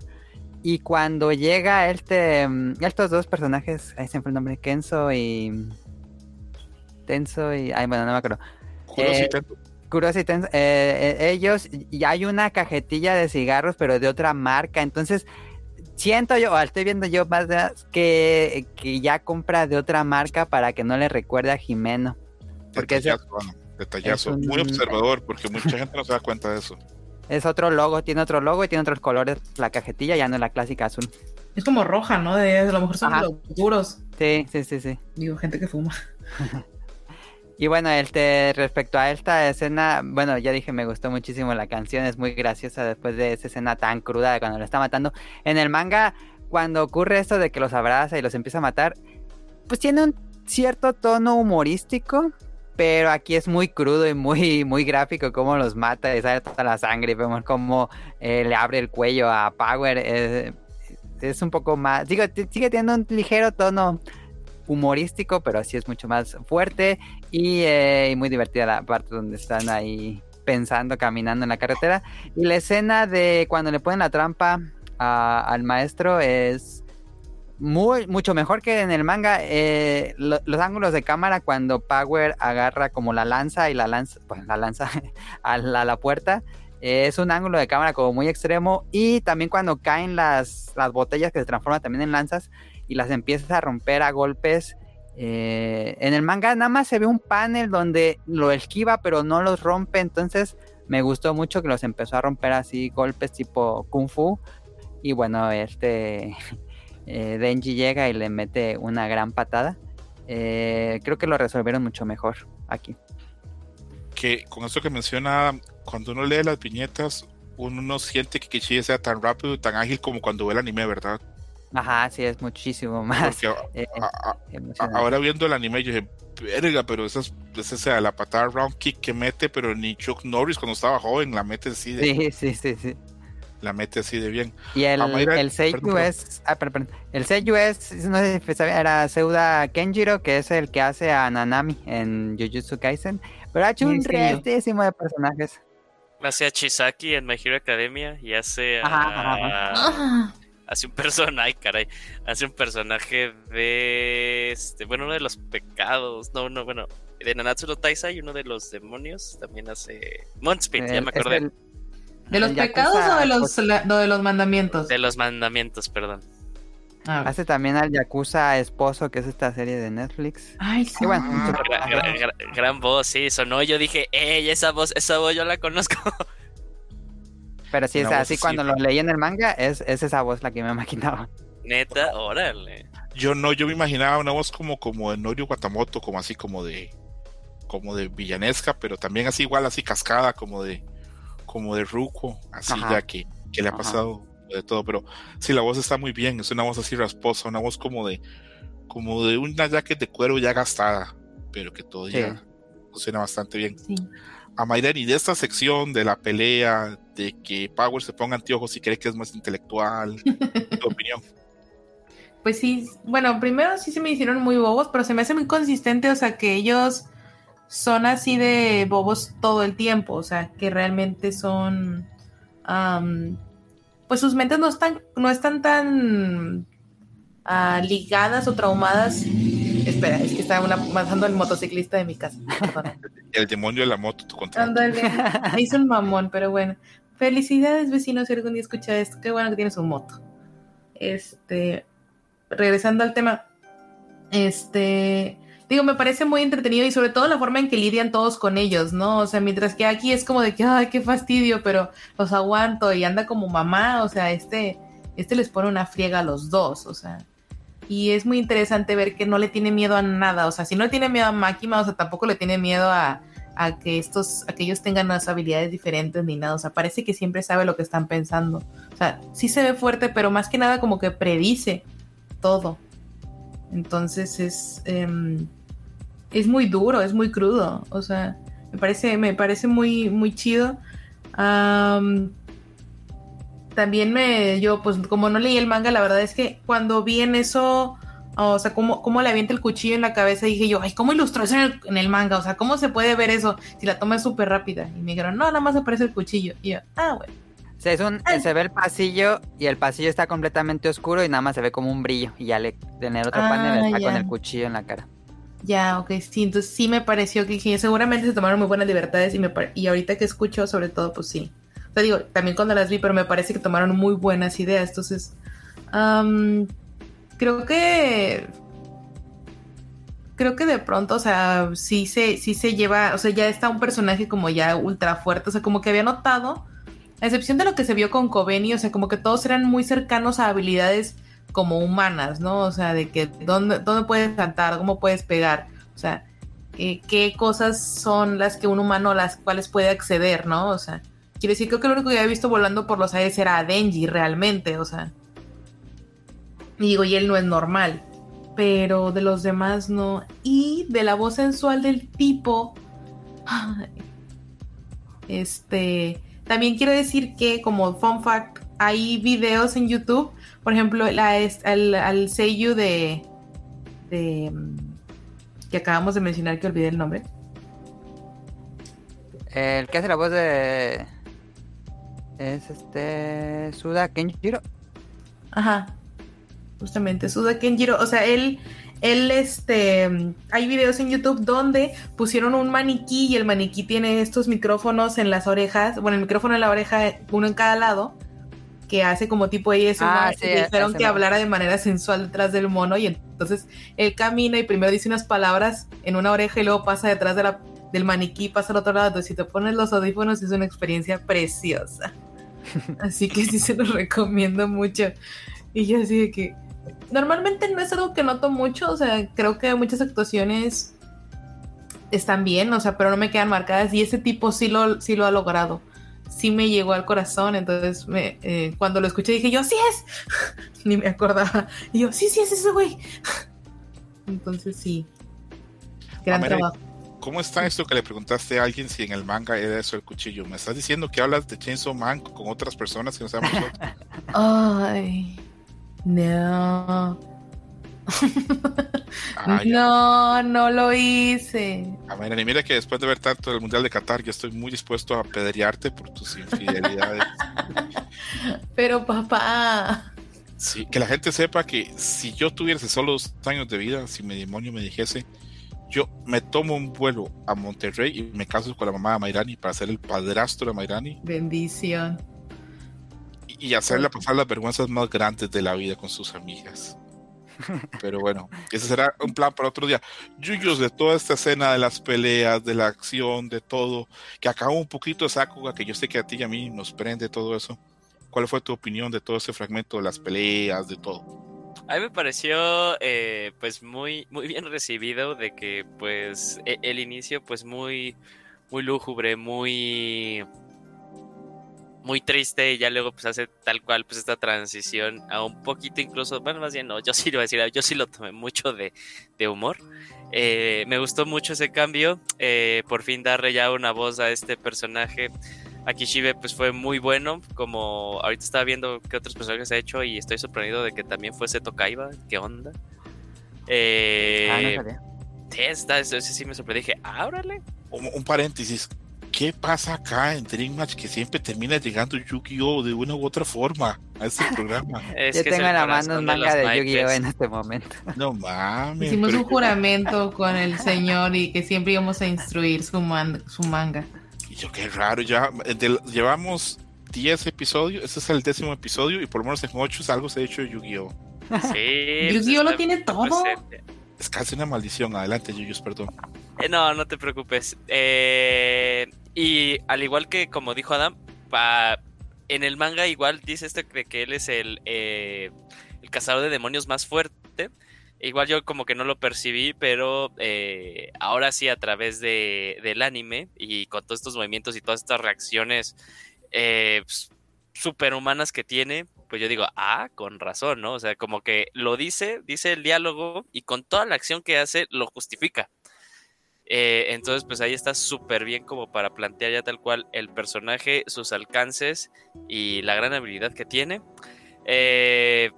Y cuando llega este, mm, estos dos personajes, ahí se fue el nombre, Kenzo y... Tenso y... Ay, bueno, no me acuerdo. Eh, y Tenso, eh, eh, ellos, y hay una cajetilla de cigarros, pero de otra marca. Entonces, siento yo, o estoy viendo yo más de- que, que ya compra de otra marca para que no le recuerde a Jimeno. Porque Detallazo, Adam, detallazo. es un- Muy observador, porque mucha gente no se da cuenta de eso. Es otro logo, tiene otro logo y tiene otros colores. La cajetilla ya no es la clásica azul. Es como roja, ¿no? De, a lo mejor son Ajá. los duros. Sí, sí, sí, sí. Digo, gente que fuma. Y bueno, este, respecto a esta escena, bueno, ya dije, me gustó muchísimo la canción, es muy graciosa después de esa escena tan cruda de cuando lo está matando. En el manga, cuando ocurre esto de que los abraza y los empieza a matar, pues tiene un cierto tono humorístico, pero aquí es muy crudo y muy, muy gráfico cómo los mata y sale toda la sangre y vemos cómo eh, le abre el cuello a Power. eh, es un poco más, digo, sigue teniendo un ligero tono humorístico, pero sí es mucho más fuerte y, eh, y muy divertida la parte donde están ahí pensando, caminando en la carretera. Y la escena de cuando le ponen la trampa a- al maestro es muy, mucho mejor que en el manga. Eh, lo- los ángulos de cámara cuando Power agarra como la lanza y la lanza, pues la lanza a la, la puerta. eh, es un ángulo de cámara como muy extremo y también cuando caen las, las botellas que se transforman también en lanzas y las empiezas a romper a golpes. eh, en el manga nada más se ve un panel donde lo esquiva pero no los rompe, entonces me gustó mucho que los empezó a romper así golpes tipo kung fu y bueno este eh, Denji llega y le mete una gran patada. Eh, creo que lo resolvieron mucho mejor aquí. Que con eso que menciona, cuando uno lee las viñetas, uno no siente que Kichie sea tan rápido y tan ágil como cuando ve el anime, ¿verdad? Ajá, sí, es muchísimo más Porque eh, a- a- ahora viendo el anime, yo dije, verga, pero esa es, esa es la patada round kick que mete, pero ni Chuck Norris cuando estaba joven la mete así de, Sí, sí, sí, sí. La mete así de bien. Y el, el Seiyu perdón, perdón. es. Ah, perdón, perdón. El Seiyu es. No sé si sabía, era Seuda Kenjiro, que es el que hace a Nanami en Jujutsu Kaisen. Pero ha hecho Sí, un sí. restísimo de personajes. Hace a Chisaki en My Hero Academia y hace a, Ajá, ajá, hace un personaje, ay caray, hace un personaje de este, bueno, uno de los pecados, no, no, bueno, de Nanatsu no Taizai, uno de los demonios, también hace Moonspit, ya me acordé, el- ¿De los pecados o de los, pues, la- de los mandamientos? de los mandamientos, perdón. Ah, Hace también al Yakuza Esposo, que es esta serie de Netflix. Ay, sí. Bueno, mucho- Gra- gra- gra- gran voz, sí, sonó, yo dije, ey, esa voz, esa voz yo la conozco. Pero sí, es así cuando lo leí en el manga, es, es esa voz la que me imaginaba. Neta, órale. Yo no, yo me imaginaba una voz como, como de Norio Guatamoto, como así como de como de villanesca, pero también así igual, así cascada, como de como de Ruko, así Ajá. ya que, que le ha Ajá. pasado de todo, pero sí la voz está muy bien, es una voz así rasposa, una voz como de como de una jacket de cuero ya gastada, pero que todavía Sí. funciona bastante bien. Sí. A Mayreni, de esta sección de la pelea, de que Power se ponga anteojos y cree que es más intelectual, tu opinión. pues sí, bueno, primero sí se me hicieron muy bobos, pero se me hace muy consistente, o sea, que ellos son así de bobos todo el tiempo, o sea, que realmente son, pues sus mentes no están, no están tan ah, ligadas o traumadas. Espera, es que estaba una, pasando el motociclista de mi casa. perdón. El demonio de la moto, tu contrato. Ándale, hizo un mamón, pero bueno. Felicidades, vecinos, si algún día escucha esto. Qué bueno que tienes un moto. Este, regresando al tema, este, digo, me parece muy entretenido y sobre todo la forma en que lidian todos con ellos, ¿no? O sea, mientras que aquí es como de que, ay, qué fastidio, pero los aguanto y anda como mamá, o sea, este, este les pone una friega a los dos, o sea. Y es muy interesante ver que no le tiene miedo a nada, o sea, si no le tiene miedo a Máquina, o sea, tampoco le tiene miedo a, a que estos, a ellos tengan unas habilidades diferentes ni nada, o sea, parece que siempre sabe lo que están pensando. O sea, sí se ve fuerte, pero más que nada como que predice todo. Entonces es, em, es muy duro, es muy crudo. O sea, me parece, me parece muy, muy chido. Am, también me, yo, pues como no leí el manga, la verdad es que cuando vi en eso, o sea, cómo, cómo le avienta el cuchillo en la cabeza, dije yo, ay, ¿cómo ilustró eso en el, en el manga? O sea, ¿cómo se puede ver eso si la toma es súper rápida? Y me dijeron, no, nada más aparece el cuchillo. Y yo, ah, bueno. O sea, es un, se ve el pasillo y el pasillo está completamente oscuro y nada más se ve como un brillo. Y ya le en el otro Ah, panel está con el cuchillo en la cara. Ya, ok, sí, entonces sí me pareció que seguramente se tomaron muy buenas libertades y, me y ahorita que escucho, sobre todo, pues sí. O sea, digo, también cuando las vi, pero me parece que tomaron muy buenas ideas. Entonces, creo que... Creo que de pronto, o sea, sí se, sí se lleva, o sea, ya está un personaje como ya ultra fuerte, o sea, como que había notado, a excepción de lo que se vio con Coveni, o sea, como que todos eran muy cercanos a habilidades como humanas, ¿no? O sea, de que dónde, dónde puedes saltar, cómo puedes pegar, o sea, eh, qué cosas son las que un humano a las cuales puede acceder, ¿no? O sea, quiere decir, creo que lo único que había visto volando por los aires era a Denji realmente, o sea. Y digo, y él no es normal, pero de los demás no. Y de la voz sensual del tipo, este, también quiero decir que como fun fact, hay videos en YouTube, por ejemplo, la, al, al Seiyu de, de mm, que acabamos de mencionar, que olvidé el nombre. El que hace la voz de. Es este. Suda Kenjiro. Ajá. Justamente, Suda Kenjiro. O sea, él, él, este, mm, hay videos en YouTube donde pusieron un maniquí y el maniquí tiene estos micrófonos en las orejas, bueno, el micrófono en la oreja, uno en cada lado, que hace como tipo ASMR. Ah, y sí, le dijeron que hablara de manera sensual detrás del mono y entonces él camina y primero dice unas palabras en una oreja y luego pasa detrás de la, del maniquí, pasa al otro lado. Entonces, si te pones los audífonos es una experiencia preciosa. Así que sí se los recomiendo mucho. Y yo así de que normalmente no es algo que noto mucho, o sea, creo que muchas actuaciones están bien, o sea, pero no me quedan marcadas y ese tipo sí lo, sí lo ha logrado. Sí me llegó al corazón, entonces me, eh, cuando lo escuché dije yo, sí es, ni me acordaba. Y yo, sí, sí es ese güey. Entonces sí, gran trabajo. ¿Cómo está esto que le preguntaste a alguien si en el manga era eso el cuchillo? ¿Me estás diciendo que hablas de Chainsaw Man con otras personas que no sabemos? Ay, no. Ah, no, no lo hice. A ver, y mira que después de ver tanto el Mundial de Qatar, yo estoy muy dispuesto a apedrearte por tus infidelidades. Pero papá. Sí, que la gente sepa que si yo tuviese solo dos años de vida, si mi demonio me dijese, yo me tomo un vuelo a Monterrey y me caso con la mamá de Mairani para ser el padrastro de Mairani Bendición. y, y hacerla pasar las vergüenzas más grandes de la vida con sus amigas. Pero bueno, ese será un plan para otro día. Yuyos de toda esta escena de las peleas, de la acción, de todo, que acabó un poquito de Sakuga, que yo sé que a ti y a mí nos prende todo eso. ¿Cuál fue tu opinión de todo ese fragmento de las peleas, de todo? A mí me pareció eh, pues muy, muy bien recibido de que pues e- el inicio pues muy, muy lúgubre, muy muy triste y ya luego pues hace tal cual pues esta transición a un poquito incluso, bueno más bien no, yo sí lo voy a decir, yo sí lo tomé mucho de, de humor. Eh, me gustó mucho ese cambio, eh, por fin darle ya una voz a este personaje Akishibe pues fue muy bueno, como ahorita estaba viendo qué otros personajes ha hecho y estoy sorprendido de que también fue Seto Kaiba, ¿qué onda? Eh, Ah, no sabía. sí, está- ese sí me sorprendí, dije, ábrale. Un, un paréntesis. ¿Qué pasa acá en Dream Match que siempre termina llegando Yu-Gi-Oh! de una u otra forma a este programa? Es Yo que es tengo en la mano un de manga de naipes. Yu-Gi-Oh en este momento. No mames. Hicimos pero un juramento con el señor y que siempre íbamos a instruir su, man- su manga. Y yo, qué raro, ya de- llevamos 10 episodios, este es el décimo episodio y por lo menos en 8 algo se ha hecho de Yu-Gi-Oh! Sí, pues Yu-Gi-Oh lo está tiene todo. presente. Es casi una maldición. Adelante, Yuyus, perdón. Eh, no, no te preocupes. Eh, y al igual que como dijo Adam, en el manga igual dice esto de que él es el, eh, el cazador de demonios más fuerte. Igual yo como que no lo percibí, pero eh, ahora sí a través de, del anime y con todos estos movimientos y todas estas reacciones pues, superhumanas que tiene, pues yo digo, ah, con razón, ¿no? O sea, como que lo dice, dice el diálogo y con toda la acción que hace lo justifica. Eh, entonces, pues ahí está súper bien como para plantear ya tal cual el personaje, sus alcances y la gran habilidad que tiene. Eh,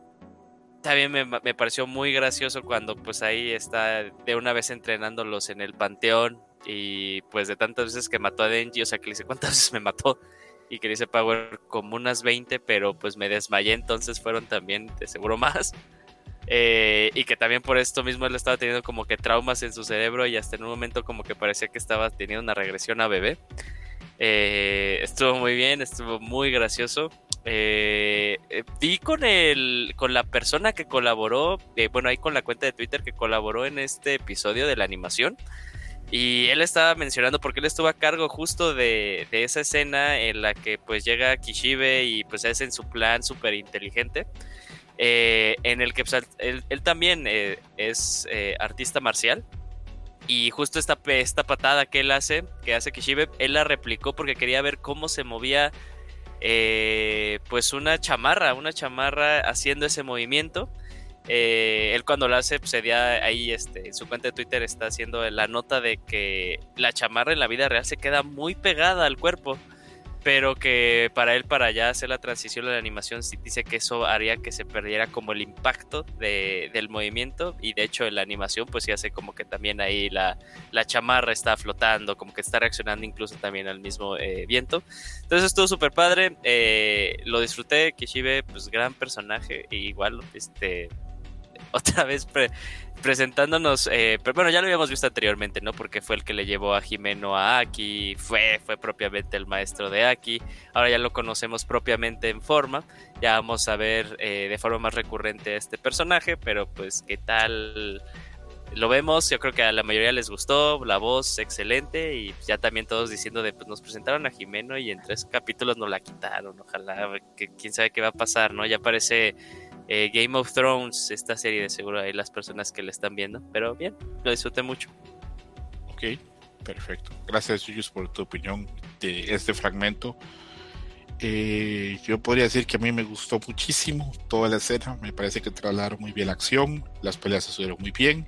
también me, me pareció muy gracioso cuando pues ahí está de una vez entrenándolos en el panteón y pues de tantas veces que mató a Denji, o sea que le dice cuántas veces me mató y que le dice Power como unas 20, pero pues me desmayé, entonces fueron también de seguro más. Eh, y que también por esto mismo él estaba teniendo como que traumas en su cerebro y hasta en un momento como que parecía que estaba teniendo una regresión a bebé. Eh, estuvo muy bien, estuvo muy gracioso. Eh, eh, vi con el con la persona que colaboró, eh, bueno, ahí con la cuenta de Twitter que colaboró en este episodio de la animación. Y él estaba mencionando porque él estuvo a cargo justo de, de esa escena en la que pues llega Kishibe y pues es en su plan súper inteligente. eh, en el que pues, él, él también eh, es eh, artista marcial. Y justo esta, esta patada que él hace, que hace Kishibe, él la replicó porque quería ver cómo se movía pues una chamarra, una chamarra haciendo ese movimiento. Eh, él cuando lo hace, pues sería ahí este, en su cuenta de Twitter está haciendo la nota de que la chamarra en la vida real se queda muy pegada al cuerpo, pero que para él, para ya hacer la transición a la animación, sí dice que eso haría que se perdiera como el impacto de- del movimiento y de hecho en la animación pues sí hace como que también ahí la, la chamarra está flotando, como que está reaccionando incluso también al mismo eh, viento. Entonces estuvo súper padre, eh, lo disfruté, Kishibe, pues gran personaje, e igual, este, otra vez pre- presentándonos, eh, pero bueno, ya lo habíamos visto anteriormente, ¿no? Porque fue el que le llevó a Jimeno a Aki, fue, fue propiamente el maestro de Aki, ahora ya lo conocemos propiamente en forma, ya vamos a ver eh, de forma más recurrente a este personaje, pero pues qué tal lo vemos, yo creo que a la mayoría les gustó, la voz excelente y ya también todos diciendo de pues nos presentaron a Jimeno y en tres capítulos nos la quitaron, ojalá, que quién sabe qué va a pasar, ¿no? Ya parece eh, Game of Thrones, esta serie de seguro hay las personas que la están viendo, pero bien, lo disfruté mucho. Ok, perfecto. Gracias, Yuyus, por tu opinión de este fragmento. Eh, yo podría decir que a mí me gustó muchísimo toda la escena. Me parece que trasladaron muy bien la acción, las peleas se subieron muy bien.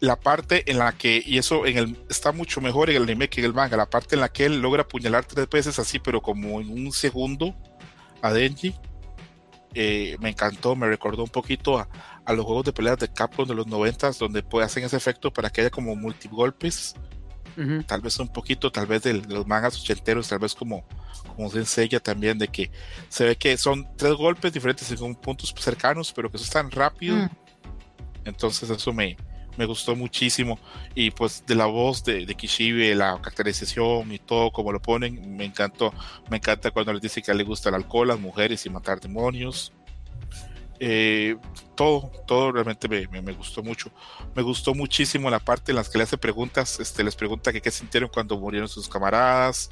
La parte en la que, y eso en el, está mucho mejor en el anime que en el manga, la parte en la que él logra apuñalar tres veces así, pero como en un segundo a Denji, eh, me encantó, me recordó un poquito a, a los juegos de peleas de Capcom de los 90 donde pues, hacen ese efecto para que haya como multigolpes Ujú. tal vez un poquito, tal vez de, de los mangas ochenteros, tal vez como, como se enseña también, de que se ve que son tres golpes diferentes según puntos cercanos, pero que eso es tan rápido. Mm. Entonces eso me, me gustó muchísimo. Y pues de la voz de, de Kishibe, la caracterización y todo como lo ponen, me encantó. Me encanta cuando les dice que le gusta el alcohol, las mujeres y matar demonios. Eh, todo, todo realmente me, me- me gustó mucho. Me gustó muchísimo la parte en las que le hace preguntas, este, les pregunta que qué sintieron cuando murieron sus camaradas,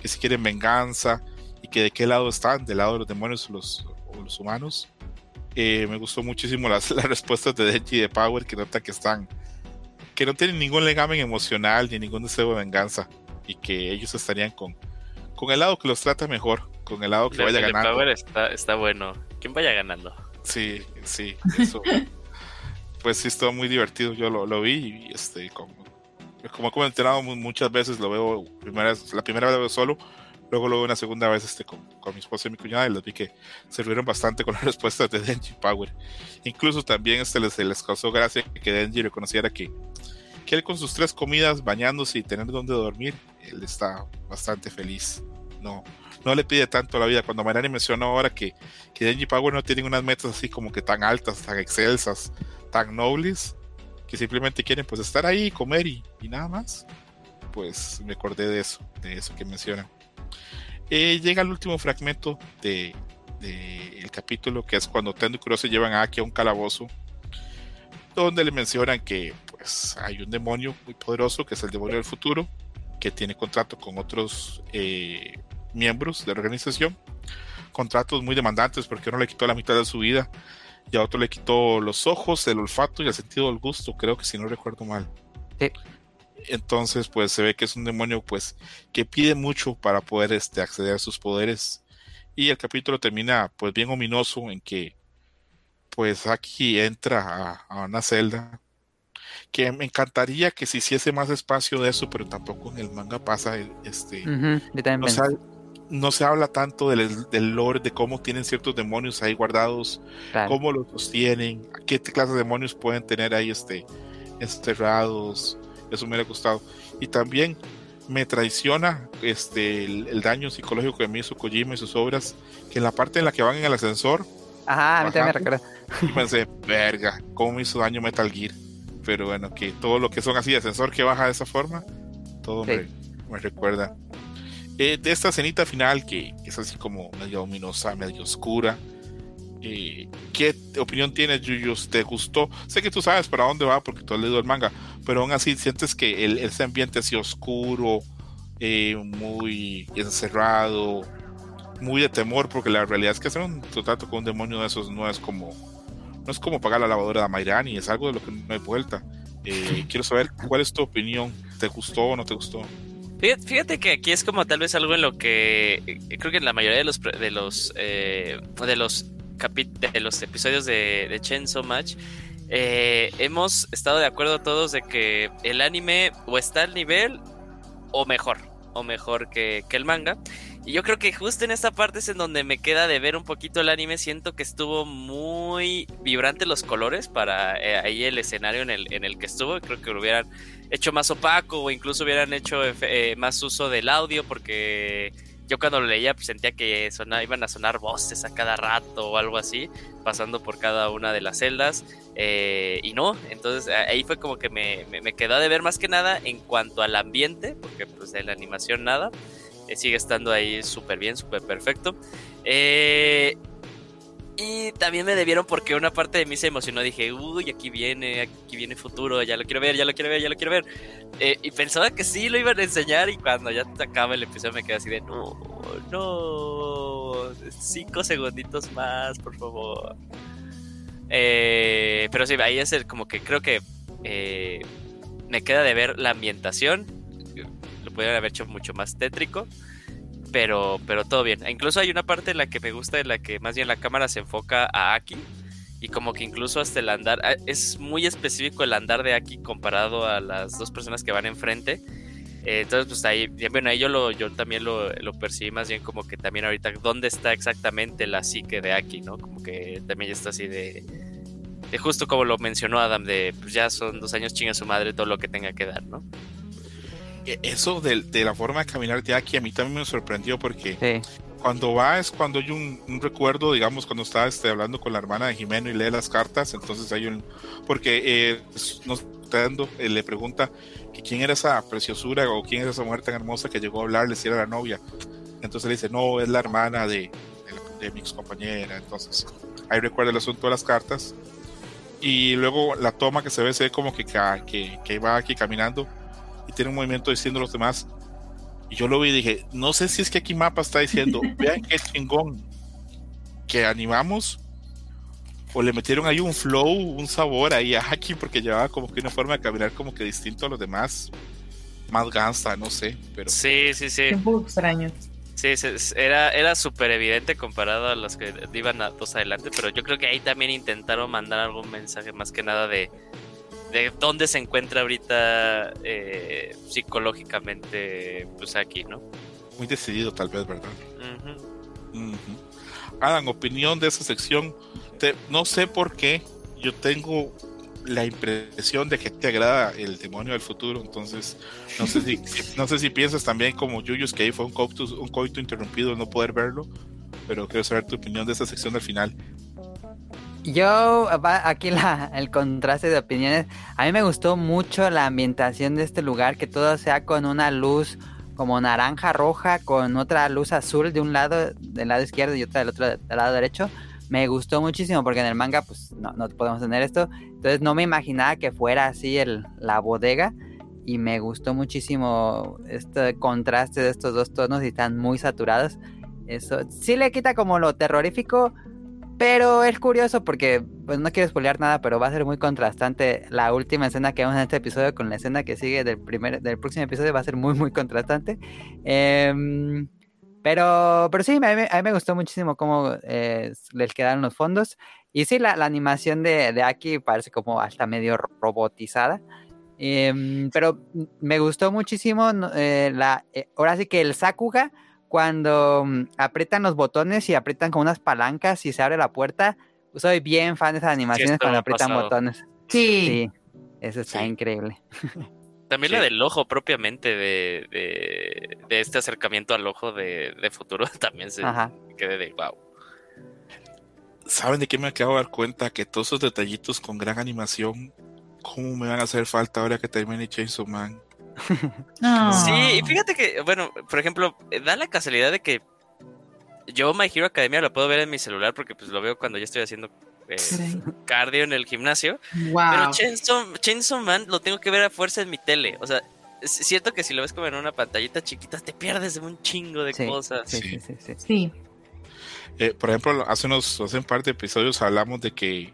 que si quieren venganza y que de qué lado están, del lado de los demonios o los, o los humanos. Eh, me gustó muchísimo las, las respuestas de Denji y de Power que nota que están, que no tienen ningún legamen emocional ni ningún deseo de venganza y que ellos estarían con, con el lado que los trata mejor, con el lado que vaya El de ganando. Power está, está bueno. ¿Quién vaya ganando? Sí, sí, eso. pues sí, estuvo muy divertido. Yo lo, lo vi y este, como, como he comentado mu- muchas veces, lo veo primera, la primera vez lo veo solo, Luego vi una segunda vez este, con, con, mi esposa y mi cuñada y les vi que se rieron bastante con las respuestas de Denji Power. Incluso también este les, les causó gracia que Denji reconociera que, que él con sus tres comidas, bañándose y tener donde dormir, él está bastante feliz. No, no le pide tanto la vida. Cuando Mayrani mencionó ahora que, que Denji Power no tiene unas metas así como que tan altas, tan excelsas, tan nobles, que simplemente quieren pues estar ahí, comer y, y nada más, pues me acordé de eso, de eso que mencionan. Eh, llega el último fragmento de, de, el capítulo, que es cuando Tendo y Kuro se llevan a a un calabozo, donde le mencionan que pues hay un demonio muy poderoso, que es el demonio del futuro, que tiene contrato con otros eh, miembros de la organización, contratos muy demandantes porque uno le quitó la mitad de su vida y a otro le quitó los ojos, el olfato y el sentido del gusto, creo que si no recuerdo mal. Sí. Entonces, pues se ve que es un demonio pues que pide mucho para poder este, acceder a sus poderes. Y el capítulo termina pues bien ominoso en que pues aquí entra a, a una celda que me encantaría que se hiciese más espacio de eso, pero tampoco en el manga pasa este uh -huh. No, se, no, se, habla tanto del, del, lore, de cómo tienen ciertos demonios ahí guardados, claro. cómo los sostienen, qué clases de demonios pueden tener ahí este, enterrados, eso me hubiera gustado. Y también me traiciona este, el, el, daño psicológico que me hizo Kojima y sus obras, que en la parte en la que van en el ascensor. Ajá, a mí también me recuerda. Y pensé, verga, cómo me hizo daño Metal Gear. Pero bueno, que todo lo que son así de ascensor que baja de esa forma, todo sí. me, me, recuerda. Eh, de esta escenita final, que, que, es así como medio ominosa, medio oscura. ¿Qué opinión tienes, Yuyos? ¿Te gustó? Sé que tú sabes para dónde va porque tú has leído el manga, pero aún así sientes que el, ese ambiente así oscuro, eh, muy encerrado, muy de temor, porque la realidad es que hacer un trato con un demonio de esos no es como no es como pagar la lavadora de Mairani, es algo de lo que no hay vuelta. Eh, quiero saber cuál es tu opinión, ¿te gustó o no te gustó? Fíjate que aquí es como tal vez algo en lo que eh, creo que en la mayoría de los de los eh, de los de los episodios de, de Chainsaw Match eh, hemos estado de acuerdo todos de que el anime o está al nivel o mejor o mejor que, el manga y yo creo que justo en esta parte es en donde me queda de ver un poquito el anime. Siento que estuvo muy vibrante los colores para eh, ahí el escenario en el, en el que estuvo. Creo que lo hubieran hecho más opaco o incluso hubieran hecho eh, más uso del audio porque yo cuando lo leía pues, sentía que sonaba, iban a sonar voces a cada rato o algo así, pasando por cada una de las celdas. Eh, y no, entonces ahí fue como que me, me, me quedó de ver más que nada en cuanto al ambiente, porque pues de la animación nada. Eh, sigue estando ahí súper bien, súper perfecto. Eh, y también me debieron porque una parte de mí se emocionó. Dije, uy, aquí viene, aquí viene futuro, ya lo quiero ver, ya lo quiero ver, ya lo quiero ver. Eh, y pensaba que sí lo iban a enseñar. Y cuando ya acaba el episodio, me quedé así de, no, no, cinco segunditos más, por favor. Eh, pero sí, ahí es el, como que creo que eh, me queda de ver la ambientación lo pudieran haber hecho mucho más tétrico. Pero, pero todo bien. Incluso hay una parte en la que me gusta, en la que más bien la cámara se enfoca a Aki. Y como que incluso hasta el andar, es muy específico el andar de Aki comparado a las dos personas que van enfrente. Eh, entonces, pues ahí, bueno, ahí yo, lo, yo también lo, lo, percibí más bien como que también ahorita, ¿dónde está exactamente la psique de Aki, no? Como que también está así de, de justo como lo mencionó Adam, de pues ya son dos años chinga su madre todo lo que tenga que dar, ¿no? Eso de, de, la forma de caminar de aquí a mí también me sorprendió porque sí. cuando va es cuando hay un, un, recuerdo, digamos, cuando está este, hablando con la hermana de Jimeno y lee las cartas, entonces hay un... porque eh, nos está dando, eh, le pregunta que quién era esa preciosura o quién era esa mujer tan hermosa que llegó a hablarle si era la novia. Entonces le dice, no, es la hermana de, de, de mi ex compañera. Entonces ahí recuerda el asunto de las cartas. Y luego la toma que se ve, se ve como que, que, que va aquí caminando tiene un movimiento diciendo a los demás. Y yo lo vi y dije, no sé si es que aquí Mapa está diciendo, vean qué chingón que animamos. O le metieron ahí un flow, un sabor ahí a Haki porque llevaba como que una forma de caminar como que distinto a los demás. Más gansa, no sé. pero Sí, sí, sí. Un poco extraño. Sí, era, era súper evidente comparado a los que iban a, dos adelante, pero yo creo que ahí también intentaron mandar algún mensaje más que nada de, de dónde se encuentra ahorita eh, psicológicamente pues aquí, ¿no? muy decidido tal vez, ¿verdad? Ujú. Ujú. Adam, opinión de esa sección. Te- no sé por qué yo tengo la impresión de que te agrada el demonio del futuro, entonces no sé si, no sé si piensas también como Yuyos que ahí fue un coito, un coito interrumpido no poder verlo, pero quiero saber tu opinión de esa sección del final. Yo, aquí la, el contraste de opiniones. A mí me gustó mucho la ambientación de este lugar, que todo sea con una luz como naranja roja, con otra luz azul de un lado, del lado izquierdo y otra del otro del lado derecho. Me gustó muchísimo porque en el manga pues no, no podemos tener esto. Entonces no me imaginaba que fuera así el, la bodega. Y me gustó muchísimo este contraste de estos dos tonos y están muy saturados. Eso sí le quita como lo terrorífico, pero es curioso porque, pues no quiero spoilear nada, pero va a ser muy contrastante la última escena que vemos en este episodio con la escena que sigue del primer, del próximo episodio va a ser muy muy contrastante. Em, pero, pero sí, a mí, a mí me gustó muchísimo cómo eh, les quedaron los fondos. Y sí, la, la animación de, de Aki parece como hasta medio robotizada. Em, pero me gustó muchísimo eh, la, eh, ahora sí que el Sakuga cuando mm, aprietan los botones y aprietan con unas palancas y se abre la puerta. Soy bien fan de esas animaciones cuando aprietan pasado. botones. Sí. Sí, eso está Sí. increíble. También Sí. la del ojo propiamente de, de, de este acercamiento al ojo de, de futuro también se Ajá. quedé de wow. ¿Saben de qué me acabo de dar cuenta? Que todos esos detallitos con gran animación, ¿cómo me van a hacer falta ahora que termine Chainsaw Man? No. Sí, y fíjate que, bueno, por ejemplo, eh, da la casualidad de que yo My Hero Academia lo puedo ver en mi celular porque pues lo veo cuando ya estoy haciendo eh, cardio en el gimnasio. Pero. Chainsaw, Chainsaw Man lo tengo que ver a fuerza en mi tele. O sea, es cierto que si lo ves como en una pantallita chiquita te pierdes de un chingo de Sí, cosas. Sí, Sí. sí, sí, sí. Sí. Eh, por ejemplo, hace unos hace un par de episodios hablamos de que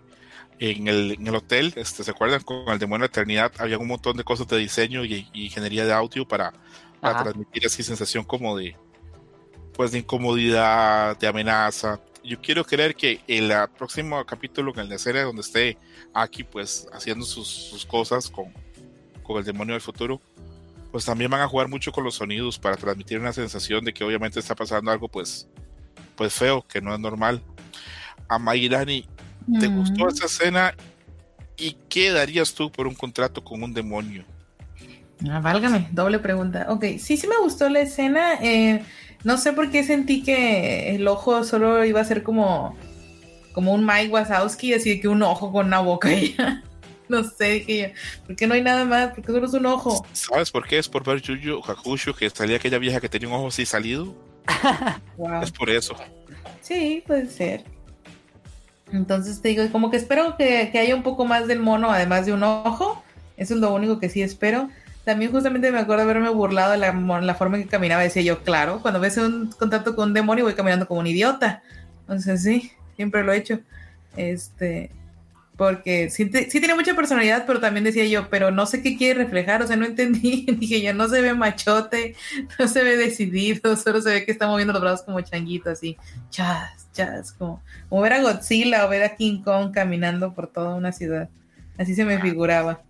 en el, en el hotel, este, ¿se acuerdan? Con el demonio de la eternidad había un montón de cosas de diseño y, y ingeniería de audio para, para transmitir así sensación como de pues de incomodidad, de amenaza. Yo quiero creer que el próximo capítulo, en el de serie donde esté aquí pues haciendo sus, sus cosas con, con el demonio del futuro, pues también van a jugar mucho con los sonidos para transmitir una sensación de que obviamente está pasando algo pues pues feo, que no es normal. A Mayrani, ¿te Mm. gustó esa escena? ¿Y qué darías tú por un contrato con un demonio? Ah, válgame, doble pregunta. Ok, sí, sí me gustó la escena. eh, no sé por qué sentí que el ojo solo iba a ser como, como un Mike Wazowski, así de que un ojo con una boca y ya. No sé, dije yo, ¿por qué no hay nada más? ¿Por qué solo es un ojo? ¿Sabes por qué? Es por ver Yuyu Hakusho, que salía aquella vieja que tenía un ojo así salido. Wow. Es por eso. Sí, puede ser. Entonces te digo, como que espero que, que haya un poco más del mono, además de un ojo. Eso es lo único que sí espero. También justamente me acuerdo haberme burlado de la, la forma en que caminaba. Decía yo, claro, cuando ves un contacto con un demonio voy caminando como un idiota. Entonces sí, siempre lo he hecho. Este, porque sí, te- sí tiene mucha personalidad, pero también decía yo, pero no sé qué quiere reflejar, o sea, no entendí. Dije yo, no se ve machote, no se ve decidido, solo se ve que está moviendo los brazos como changuito, así, chas, chas, como, como ver a Godzilla o ver a King Kong caminando por toda una ciudad. Así se me figuraba.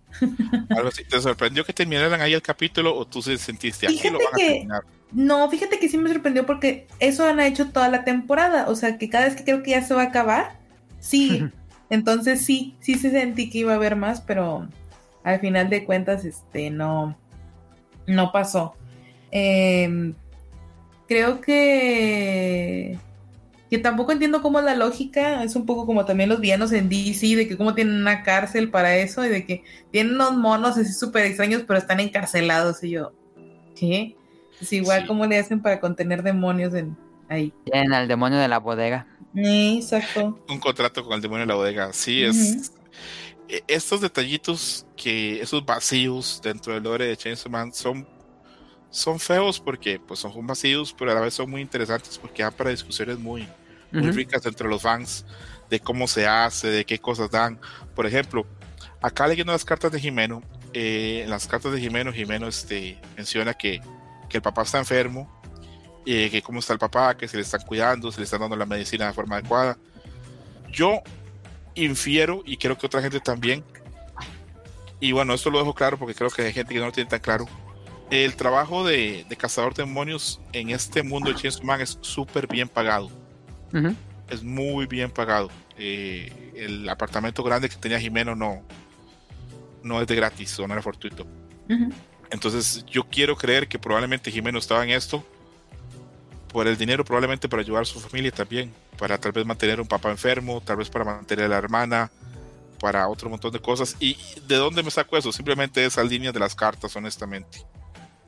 Algo así. ¿Te sorprendió que terminaran ahí el capítulo o tú se sentiste aquí lo van a que- terminar? No, fíjate que sí me sorprendió porque eso han hecho toda la temporada. O sea, que cada vez que creo que ya se va a acabar, sí. Entonces sí, sí se sentí que iba a haber más, pero al final de cuentas, este, no, no pasó. Eh, creo que que tampoco entiendo cómo es la lógica, es un poco como también los villanos en DC, de que cómo tienen una cárcel para eso, y de que tienen unos monos así súper extraños, pero están encarcelados, y yo, ¿qué? Es igual Sí. cómo le hacen para contener demonios en ahí. En el demonio de la bodega. Exacto. Un contrato con el demonio de la bodega. Sí, es. e- Estos detallitos que. Esos vacíos dentro del lore de Chainsaw Man son. Son feos porque pues son vacíos, pero a la vez son muy interesantes porque dan para discusiones muy, muy Ujú. ricas entre los fans de cómo se hace, de qué cosas dan. Por ejemplo, acá leyendo las cartas de Jimeno, eh, en las cartas de Jimeno, Jimeno este, menciona que, que el papá está enfermo, eh, que cómo está el papá, que se le están cuidando, se le están dando la medicina de forma adecuada. Yo infiero, y creo que otra gente también, y bueno, esto lo dejo claro porque creo que hay gente que no lo tiene tan claro, el trabajo de, de cazador de demonios en este mundo de Chainsaw Man es súper bien pagado. Ujú. Es muy bien pagado. Eh, el apartamento grande que tenía Jimeno no, no es de gratis o no era fortuito. Ujú. Entonces yo quiero creer que probablemente Jimeno estaba en esto por el dinero, probablemente para ayudar a su familia también, para tal vez mantener un papá enfermo, tal vez para mantener a la hermana, para otro montón de cosas. ¿Y de dónde me saco eso? Simplemente esas líneas de las cartas, honestamente.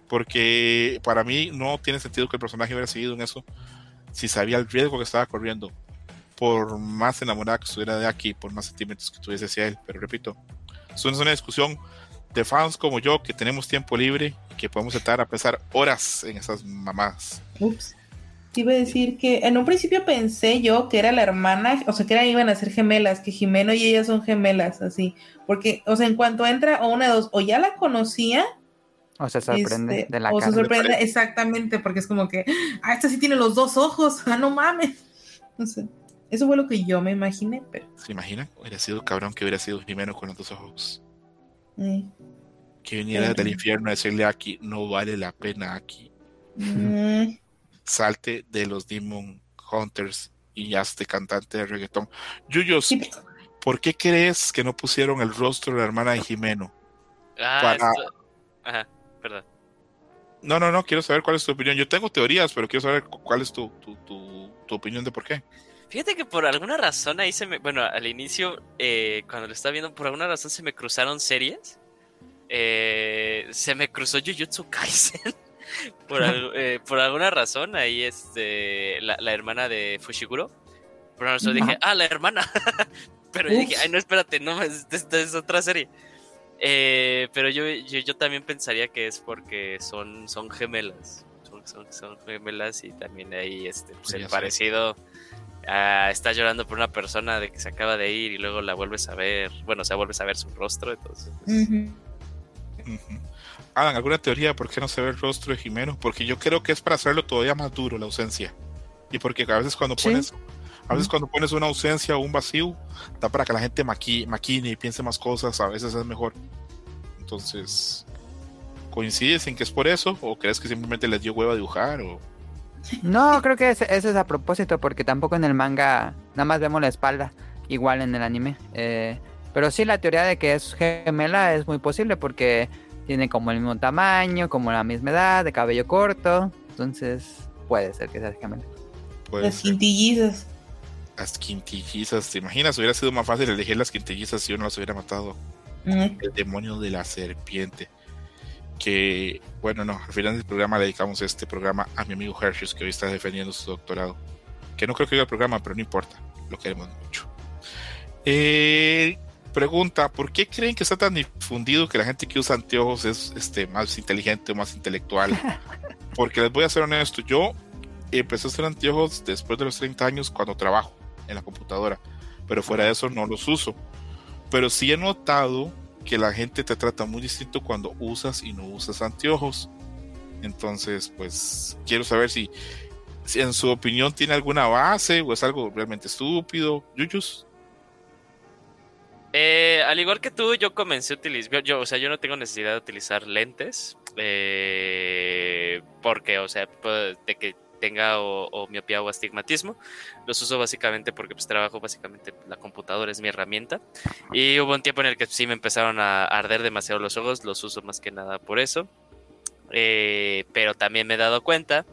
Porque para mí no tiene sentido que el personaje hubiera seguido en eso si sabía el riesgo que estaba corriendo. Por más enamorada que estuviera de aquí, por más sentimientos que tuviese hacia él. Pero repito, eso es una discusión de fans como yo que tenemos tiempo libre y que podemos estar a pesar horas en esas mamadas. Ups. Te iba a decir que en un principio pensé yo que era la hermana, o sea, que era, iban a ser gemelas, que Jimeno y ella son gemelas, así. Porque, o sea, en cuanto entra, o una de dos, o ya la conocía, O se sorprende este, de la o se sorprende, exactamente, porque es como que, ah, esta sí tiene los dos ojos, ah, no mames. No sé. Eso fue lo que yo me imaginé, pero. ¿Se imaginan? Hubiera sido cabrón que hubiera sido Jimeno con los dos ojos. eh, Que viniera Ujú. del infierno a decirle a Aki, no vale la pena aquí. mm, Salte de los Demon Hunters y hazte cantante de reggaetón. Yuyos, sí, ¿por qué crees que no pusieron el rostro de la hermana de Jimeno? Ah, Para- esto- Ajá, perdón. No, no, no, quiero saber cuál es tu opinión. Yo tengo teorías, pero quiero saber cu- cuál es tu, tu, tu, tu opinión de por qué. Fíjate que por alguna razón ahí se me. Bueno, al inicio, eh, cuando lo estaba viendo, por alguna razón se me cruzaron series. Eh, se me cruzó Jujutsu Kaisen. Por, al- eh, por alguna razón, ahí este. La, la hermana de Fushiguro. Por una razón dije, ah, la hermana. Pero yo dije, ay, no, espérate, no, esta es otra serie. Eh, pero yo, yo, yo también pensaría que es porque son, son gemelas. Son, son, son gemelas y también ahí este, pues, el parecido. ah, está llorando por una persona de que se acaba de ir y luego la vuelves a ver. Bueno, o sea, vuelves a ver su rostro. Entonces, pues, ujú. Ujú. Hagan alguna teoría de por qué no se ve el rostro de Jimeno, porque yo creo que es para hacerlo todavía más duro la ausencia. Y porque a veces cuando Sí. pones, a veces cuando pones una ausencia o un vacío, da para que la gente maqui- maquine y piense más cosas, a veces es mejor. Entonces, ¿coincides en que es por eso? ¿O crees que simplemente les dio hueva a dibujar? O... No, creo que ese, ese es a propósito, porque tampoco en el manga nada más vemos la espalda, igual en el anime. Eh, pero sí, la teoría de que es gemela es muy posible porque tiene como el mismo tamaño, como la misma edad, de cabello corto. Entonces, puede ser que sea. Puede Las ser. quintillizas. Las quintillizas, ¿te imaginas? Hubiera sido más fácil elegir las quintillizas si uno las hubiera matado. Mm, El demonio de la serpiente. Que, bueno, no, al final del programa le dedicamos este programa a mi amigo Hershey, que hoy está defendiendo su doctorado. Que no creo que oiga el programa, pero no importa, lo queremos mucho. Eh, pregunta: ¿por qué creen que está tan difundido que la gente que usa anteojos es este, más inteligente o más intelectual? Porque les voy a ser honesto, yo empecé a usar anteojos después de los 30 años cuando trabajo en la computadora, pero fuera de eso no los uso. Pero sí he notado que la gente te trata muy distinto cuando usas y no usas anteojos. Entonces, pues quiero saber si, si en su opinión tiene alguna base o es algo realmente estúpido. Yuyus. Eh, al igual que tú, yo comencé a utilizar, o sea, yo no tengo necesidad de utilizar lentes, eh, porque, o sea, de que tenga o, o miopía o astigmatismo, los uso básicamente porque pues trabajo básicamente, la computadora es mi herramienta, y hubo un tiempo en el que sí me empezaron a arder demasiado los ojos, los uso más que nada por eso, Eh, pero también me he dado cuenta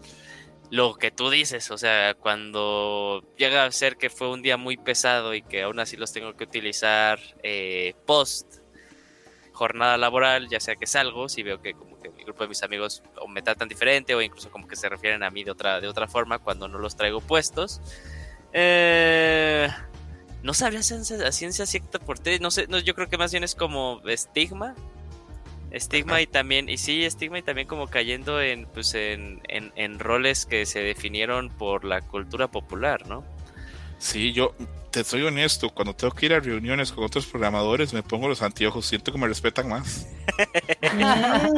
lo que tú dices, o sea, cuando llega a ser que fue un día muy pesado y que aún así los tengo que utilizar eh, post jornada laboral, ya sea que salgo, si veo que como que mi grupo de mis amigos o me tratan diferente o incluso como que se refieren a mí de otra, de otra forma cuando no los traigo puestos. Eh, no sabría a ciencia cierta por qué, no sé, no, yo creo que más bien es como estigma. Estigma y también, y sí, estigma y también como cayendo en, pues en, en, en roles que se definieron por la cultura popular, ¿no? Sí, yo te soy honesto, cuando tengo que ir a reuniones con otros programadores me pongo los anteojos, siento que me respetan más.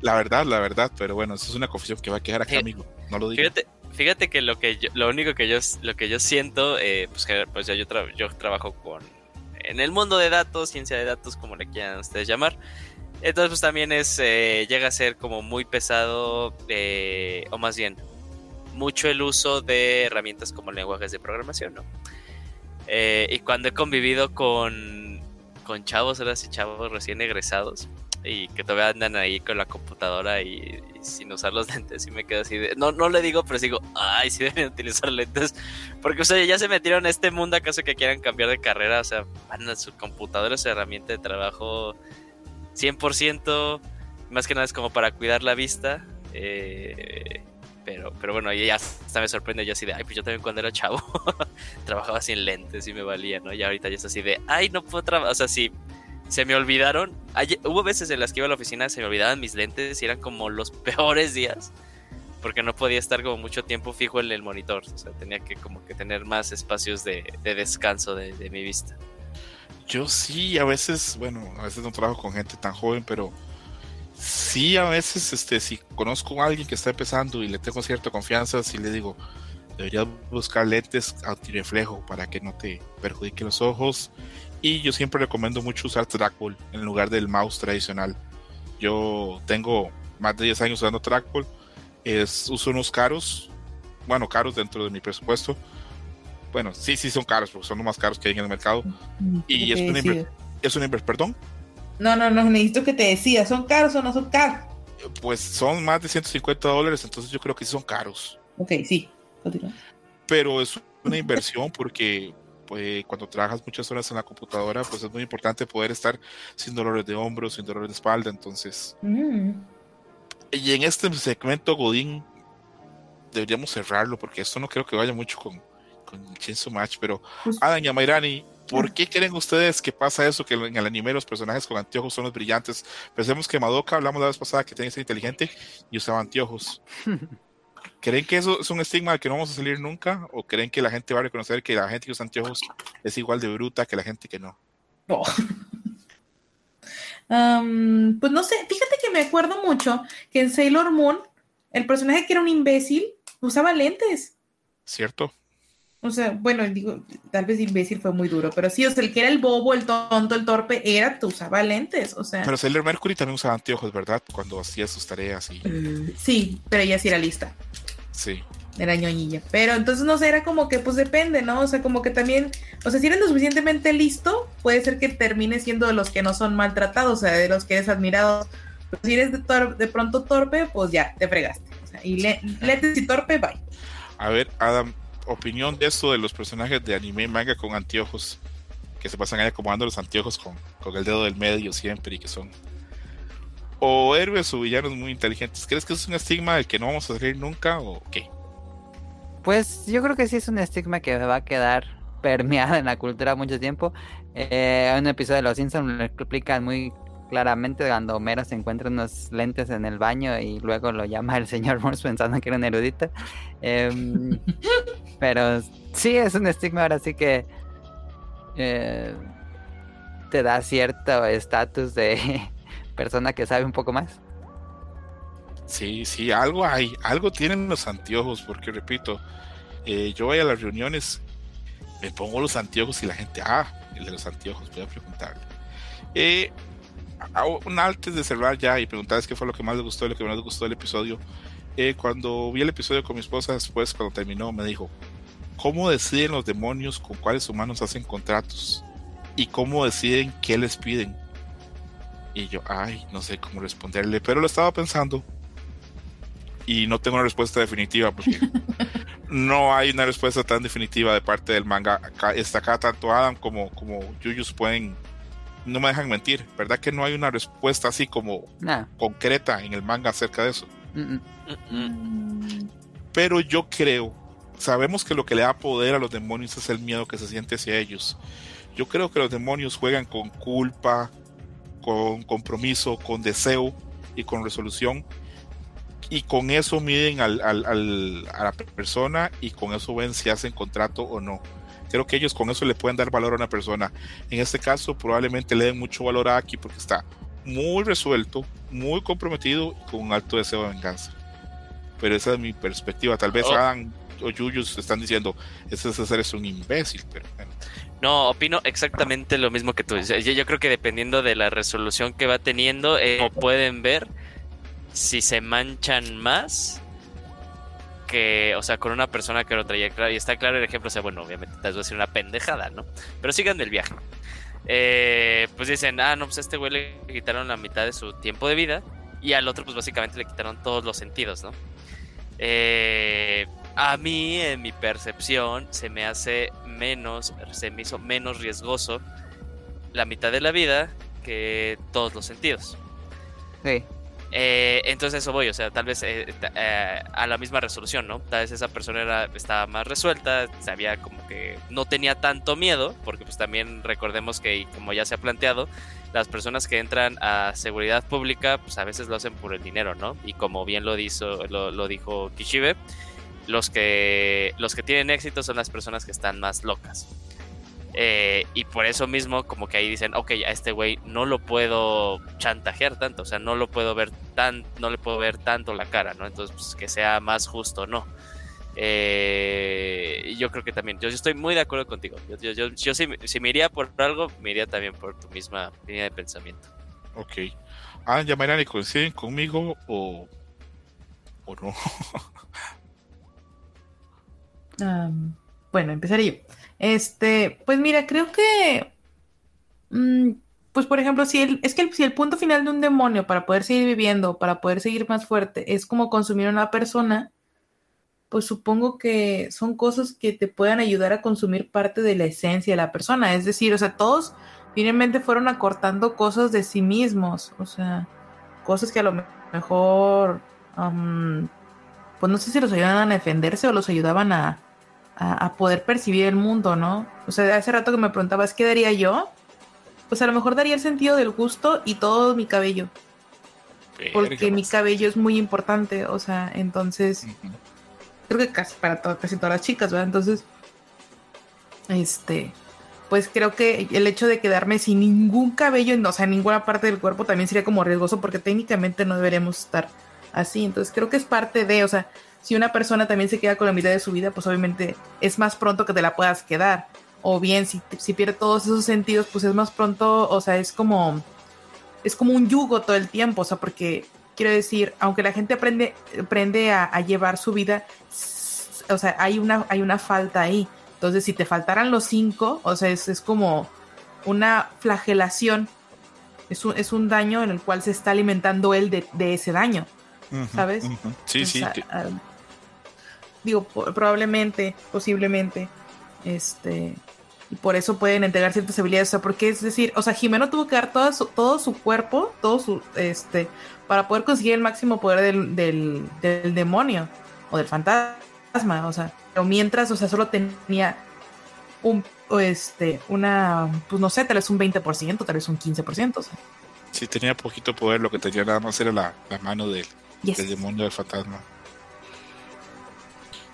La verdad, la verdad, pero bueno, eso es una confesión que va a quedar acá, amigo. No lo digo. Fíjate, fíjate que lo que yo, lo único que yo lo que yo siento, eh, pues que pues ya yo, tra- yo trabajo con en el mundo de datos, ciencia de datos, como le quieran ustedes llamar. Entonces, pues también es, eh, llega a ser como muy pesado, eh, o más bien, mucho el uso de herramientas como lenguajes de programación, ¿no? Eh, y cuando he convivido con, con chavos, ahora sí, chavos recién egresados, y que todavía andan ahí con la computadora y, sin usar los lentes, y me quedo así. No, no le digo, pero digo, ay, sí deben utilizar lentes, porque o sea, ya se metieron en este mundo acaso que quieran cambiar de carrera, o sea, van a su computadora, su herramienta de trabajo 100%, más que nada es como para cuidar la vista. Eh, pero, pero bueno, y ya hasta me sorprende yo así de, ay, pues yo también cuando era chavo trabajaba sin lentes y me valía, ¿no? Y ahorita ya es así de, ay, no puedo trabajar, o sea, sí, se me olvidaron. Hubo veces en las que iba a la oficina, se me olvidaban mis lentes y eran como los peores días. Porque no podía estar como mucho tiempo fijo en el monitor. O sea, tenía que como que tener más espacios de, de descanso de, de mi vista. Yo sí, a veces, bueno, a veces no trabajo con gente tan joven, pero sí, a veces, este, si conozco a alguien que está empezando y le tengo cierta confianza, sí le digo, deberías buscar lentes antirreflejo para que no te perjudique los ojos. Y yo siempre recomiendo mucho usar trackball en lugar del mouse tradicional. Yo tengo más de 10 años usando trackball. Uso unos caros, bueno, caros dentro de mi presupuesto. Bueno, sí, sí son caros, porque son los más caros que hay en el mercado. Y es una, inver- es una inver- perdón, No, no, no, necesito que te decidas, ¿son caros o no son caros? pues son más de 150 dólares, entonces yo creo que sí son caros. Ok, sí, continúa. Pero es una inversión porque pues, cuando trabajas muchas horas en la computadora, pues es muy importante poder estar sin dolores de hombros, sin dolores de espalda. Entonces, Mm. y en este segmento Godín deberíamos cerrarlo porque esto no creo que vaya mucho con, con Chainsaw Match. Pero Adam y Amairani, ¿por qué creen ustedes que pasa eso? Que en el anime los personajes con anteojos son los brillantes. Pensemos que Madoka, hablamos la vez pasada que tenía que ser inteligente y usaba anteojos. ¿Creen que eso es un estigma del que no vamos a salir nunca? ¿O creen que la gente va a reconocer que la gente que usa anteojos es igual de bruta que la gente que no? Am, pues no sé, fíjate que me acuerdo mucho que en Sailor Moon el personaje que era un imbécil usaba lentes. ¿Cierto? O sea, bueno, digo, tal vez imbécil fue muy duro, pero sí, o sea, el que era el bobo, el tonto, el torpe, era, usaba lentes, o sea. Pero Sailor Mercury también usaba anteojos, ¿verdad? Cuando hacía sus tareas y... eh, sí, pero ella sí era lista, Sí. era ñoñilla. Pero entonces, no sé, era como que, pues depende, ¿no? O sea, como que también, o sea, si eres lo suficientemente listo, puede ser que termines siendo de los que no son maltratados, o sea, de los que eres admirado. Pero si eres de, de pronto torpe, pues ya, te fregaste. O sea, y le- lentes y torpe, bye. A ver, Adam, opinión de esto de los personajes de anime y manga con anteojos, que se pasan ahí acomodando los anteojos con, con el dedo del medio siempre y que son o héroes o villanos muy inteligentes. ¿Crees que es un estigma del que no vamos a salir nunca o qué? Pues yo creo que sí es un estigma que va a quedar permeada en la cultura mucho tiempo. Eh, en un episodio de Los Simpsons lo explican muy claramente cuando Homero se encuentra unos lentes en el baño y luego lo llama el señor Morse pensando que era un erudito. Em, pero sí es un estigma ahora sí que eh, te da cierto estatus de persona que sabe un poco más. Sí, sí, algo hay, algo tienen los anteojos, porque repito, eh, yo voy a las reuniones, me pongo los anteojos y la gente, ah, el de los anteojos, voy a preguntarle. Eh, antes de cerrar ya y preguntarles qué fue lo que más les gustó y lo que menos les gustó del episodio. eh, cuando vi el episodio con mi esposa, después, cuando terminó, me dijo: ¿Cómo deciden los demonios con cuáles humanos hacen contratos? ¿Y cómo deciden qué les piden? Y yo, ay, no sé cómo responderle, pero lo estaba pensando y no tengo una respuesta definitiva porque no hay una respuesta tan definitiva de parte del manga. Acá, está acá tanto Adam como, como Yuyus pueden, no me dejan mentir, ¿verdad que no hay una respuesta así como Nah, concreta en el manga acerca de eso? mm, mm. Mm, mm. Pero yo creo, sabemos que lo que le da poder a los demonios es el miedo que se siente hacia ellos. Yo creo que los demonios juegan con culpa, con compromiso, con deseo y con resolución. Y con eso miden al, al- al- a la persona y con eso ven si hacen contrato o no. Creo que ellos con eso le pueden dar valor a una persona. En este caso probablemente le den mucho valor a Aki porque está muy resuelto, muy comprometido y con un alto deseo de venganza. Pero esa es mi perspectiva. Tal vez Oh. Adam o Yuyos están diciendo, ese César es un imbécil, pero bueno. No, opino exactamente lo mismo que tú. Yo, yo creo que dependiendo de la resolución que va teniendo, eh, como pueden ver, si se manchan más que, o sea, con una persona que lo traía claro. Y está claro el ejemplo, o sea, bueno, obviamente te vas a decir una pendejada, ¿no? Pero sigan el viaje. Eh, pues dicen, ah, no, pues a este güey le quitaron la mitad de su tiempo de vida y al otro pues básicamente le quitaron todos los sentidos, ¿no? Eh, a mí, en mi percepción, se me hace menos, se me hizo menos riesgoso la mitad de la vida que todos los sentidos. Sí. Eh, entonces eso voy, o sea, tal vez eh, eh, a la misma resolución, ¿no? Tal vez esa persona era, estaba más resuelta, sabía como que no tenía tanto miedo, porque pues también recordemos que, como ya se ha planteado, las personas que entran a seguridad pública, pues a veces lo hacen por el dinero, ¿no? Y como bien lo, dijo, lo, lo dijo Kishibe, los que, los que tienen éxito son las personas que están más locas. Eh, y por eso mismo, como que ahí dicen, ok, a este güey no lo puedo chantajear tanto, o sea, no lo puedo ver tan, no le puedo ver tanto la cara, ¿no? Entonces, pues, que sea más justo, ¿no? Eh, yo creo que también, yo, yo, estoy muy de acuerdo contigo. Yo, yo, yo si, si, me iría por algo, me iría también por tu misma línea de pensamiento. Ok. Ah, llamarán y coinciden conmigo o, o no. um, bueno, empezaré yo. Este, pues mira, creo que, mmm, pues por ejemplo, si el, es que el, si el punto final de un demonio para poder seguir viviendo, para poder seguir más fuerte, es como consumir a una persona, pues supongo que son cosas que te puedan ayudar a consumir parte de la esencia de la persona. Es decir, o sea, todos finalmente fueron acortando cosas de sí mismos, o sea, cosas que a lo mejor, pues no sé si los ayudaban a defenderse o los ayudaban a, a, a, poder percibir el mundo, ¿no? O sea, hace rato que me preguntabas qué daría yo, pues a lo mejor daría el sentido del gusto y todo mi cabello. Porque mi cabello es muy importante, o sea, entonces, uh -huh. creo que casi para todo, casi todas las chicas, ¿verdad? Entonces, este, pues creo que el hecho de quedarme sin ningún cabello, o sea, en ninguna parte del cuerpo también sería como riesgoso porque técnicamente no deberíamos estar así. Entonces creo que es parte de, o sea, si una persona también se queda con la mitad de su vida, pues obviamente es más pronto que te la puedas quedar. O bien, si, si pierde todos esos sentidos, pues es más pronto, o sea, es como, es como un yugo todo el tiempo, o sea, porque quiero decir, aunque la gente aprende, aprende a, a llevar su vida, o sea, hay una, hay una falta ahí. Entonces, si te faltaran los cinco, o sea, es, es como una flagelación, es un, es un daño en el cual se está alimentando él de, de ese daño. ¿sabes? Uh -huh. Sí, sí. O sea, uh, digo, probablemente, posiblemente, este, y por eso pueden entregar ciertas habilidades, o sea, porque es decir, o sea, Jimeno tuvo que dar todo su, todo su cuerpo, todo su, este, para poder conseguir el máximo poder del, del, del demonio o del fantasma, o sea, pero mientras, o sea, solo tenía un, este, una, pues no sé, tal vez un 20%, tal vez un 15%, o sea. Sí, tenía poquito poder, lo que tenía nada más era la, la mano del, yes. del demonio del fantasma.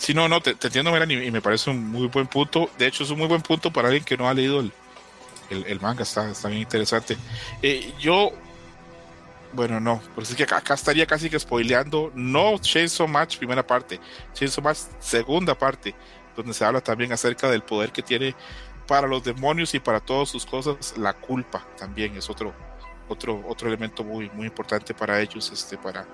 Sí, no, no, te, te entiendo, Melanie, y me parece un muy buen punto. De hecho, es un muy buen punto para alguien que no ha leído el, el, el manga, está, está, bien interesante. Eh, yo, bueno, no, pues es que acá, acá, estaría casi que spoileando, no Chainsaw Match primera parte, Chainsaw Match segunda parte, donde se habla también acerca del poder que tiene para los demonios y para todas sus cosas, la culpa también es otro, otro, otro elemento muy, muy importante para ellos, este, para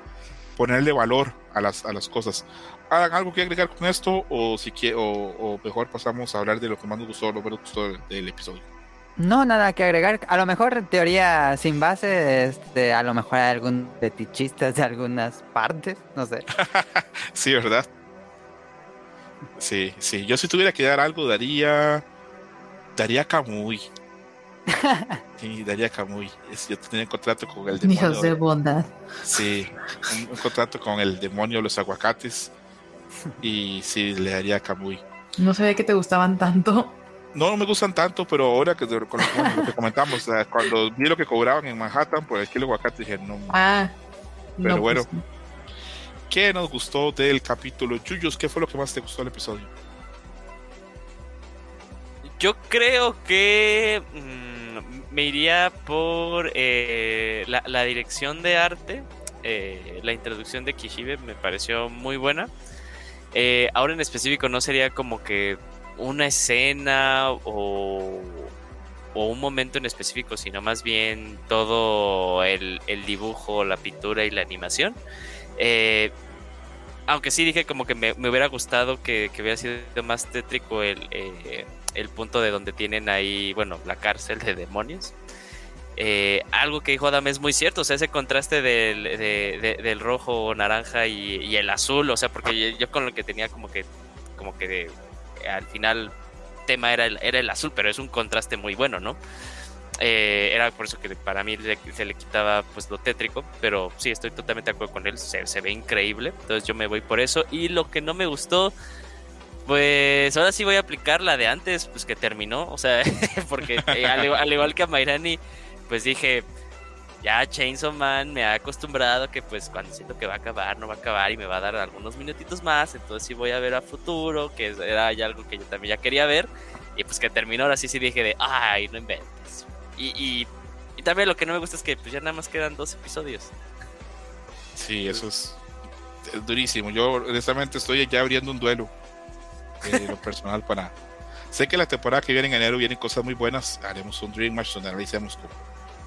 ponerle valor a las, a las cosas. ¿Hagan algo que agregar con esto o, si quiere, o, o, mejor pasamos a hablar de lo que más nos gustó lo menos gustó del, del, episodio? No, nada que agregar. A lo mejor teoría sin base, este, a lo mejor hay algún fetichistas de algunas partes, no sé. sí, ¿verdad? Sí, sí. Yo si tuviera que dar algo, daría... Daría Kamui. Sí, Daría Kamui. Yo tenía un contrato con el demonio. Dios de bondad. Sí, un, un, contrato con el demonio de los aguacates. Y sí, le daría a Kamui. No sabía que te gustaban tanto. No, no me gustan tanto, pero ahora que con lo que comentamos, cuando vi lo que cobraban en Manhattan por el kilo de aguacate, dije, no. Ah, pero no, bueno, pues, ¿qué nos gustó del capítulo? Chuyos, ¿qué fue lo que más te gustó del episodio? Yo creo que. Mmm me iría por eh, la, dirección de arte. Eh, la introducción de Kishibe me pareció muy buena. Eh, ahora en específico no sería como que una escena o, un momento en específico, sino más bien todo el, dibujo, la pintura y la animación. Eh, aunque sí dije como que me, me hubiera gustado que, que, hubiera sido más tétrico el, eh, el punto de donde tienen ahí, bueno, la cárcel de demonios. Eh, algo que dijo Adam es muy cierto, o sea, ese contraste del, de, de, del rojo, naranja y, el azul, o sea, porque yo, con lo que tenía como que, como que al final tema era el, era el azul, pero es un contraste muy bueno, ¿no? Eh, era por eso que para mí se le quitaba pues lo tétrico, pero sí, estoy totalmente de acuerdo con él, se, se, ve increíble, entonces yo me voy por eso. Y lo que no me gustó, pues ahora sí voy a aplicar la de antes, pues que terminó, o sea, porque eh, al, al, igual que a Mairani, pues dije, ya Chainsaw Man me ha acostumbrado que pues cuando siento que va a acabar, no va a acabar y me va a dar algunos minutitos más, entonces sí voy a ver a futuro, que era ya algo que yo también ya quería ver, y pues que terminó ahora sí sí dije de, ay, no inventes. Y, y, y también lo que no me gusta es que pues ya nada más quedan dos episodios. Sí, eso es, es durísimo. Yo honestamente estoy ya abriendo un duelo de lo personal para... Sé que la temporada que viene en enero vienen cosas muy buenas, haremos un Dream Match donde analicemos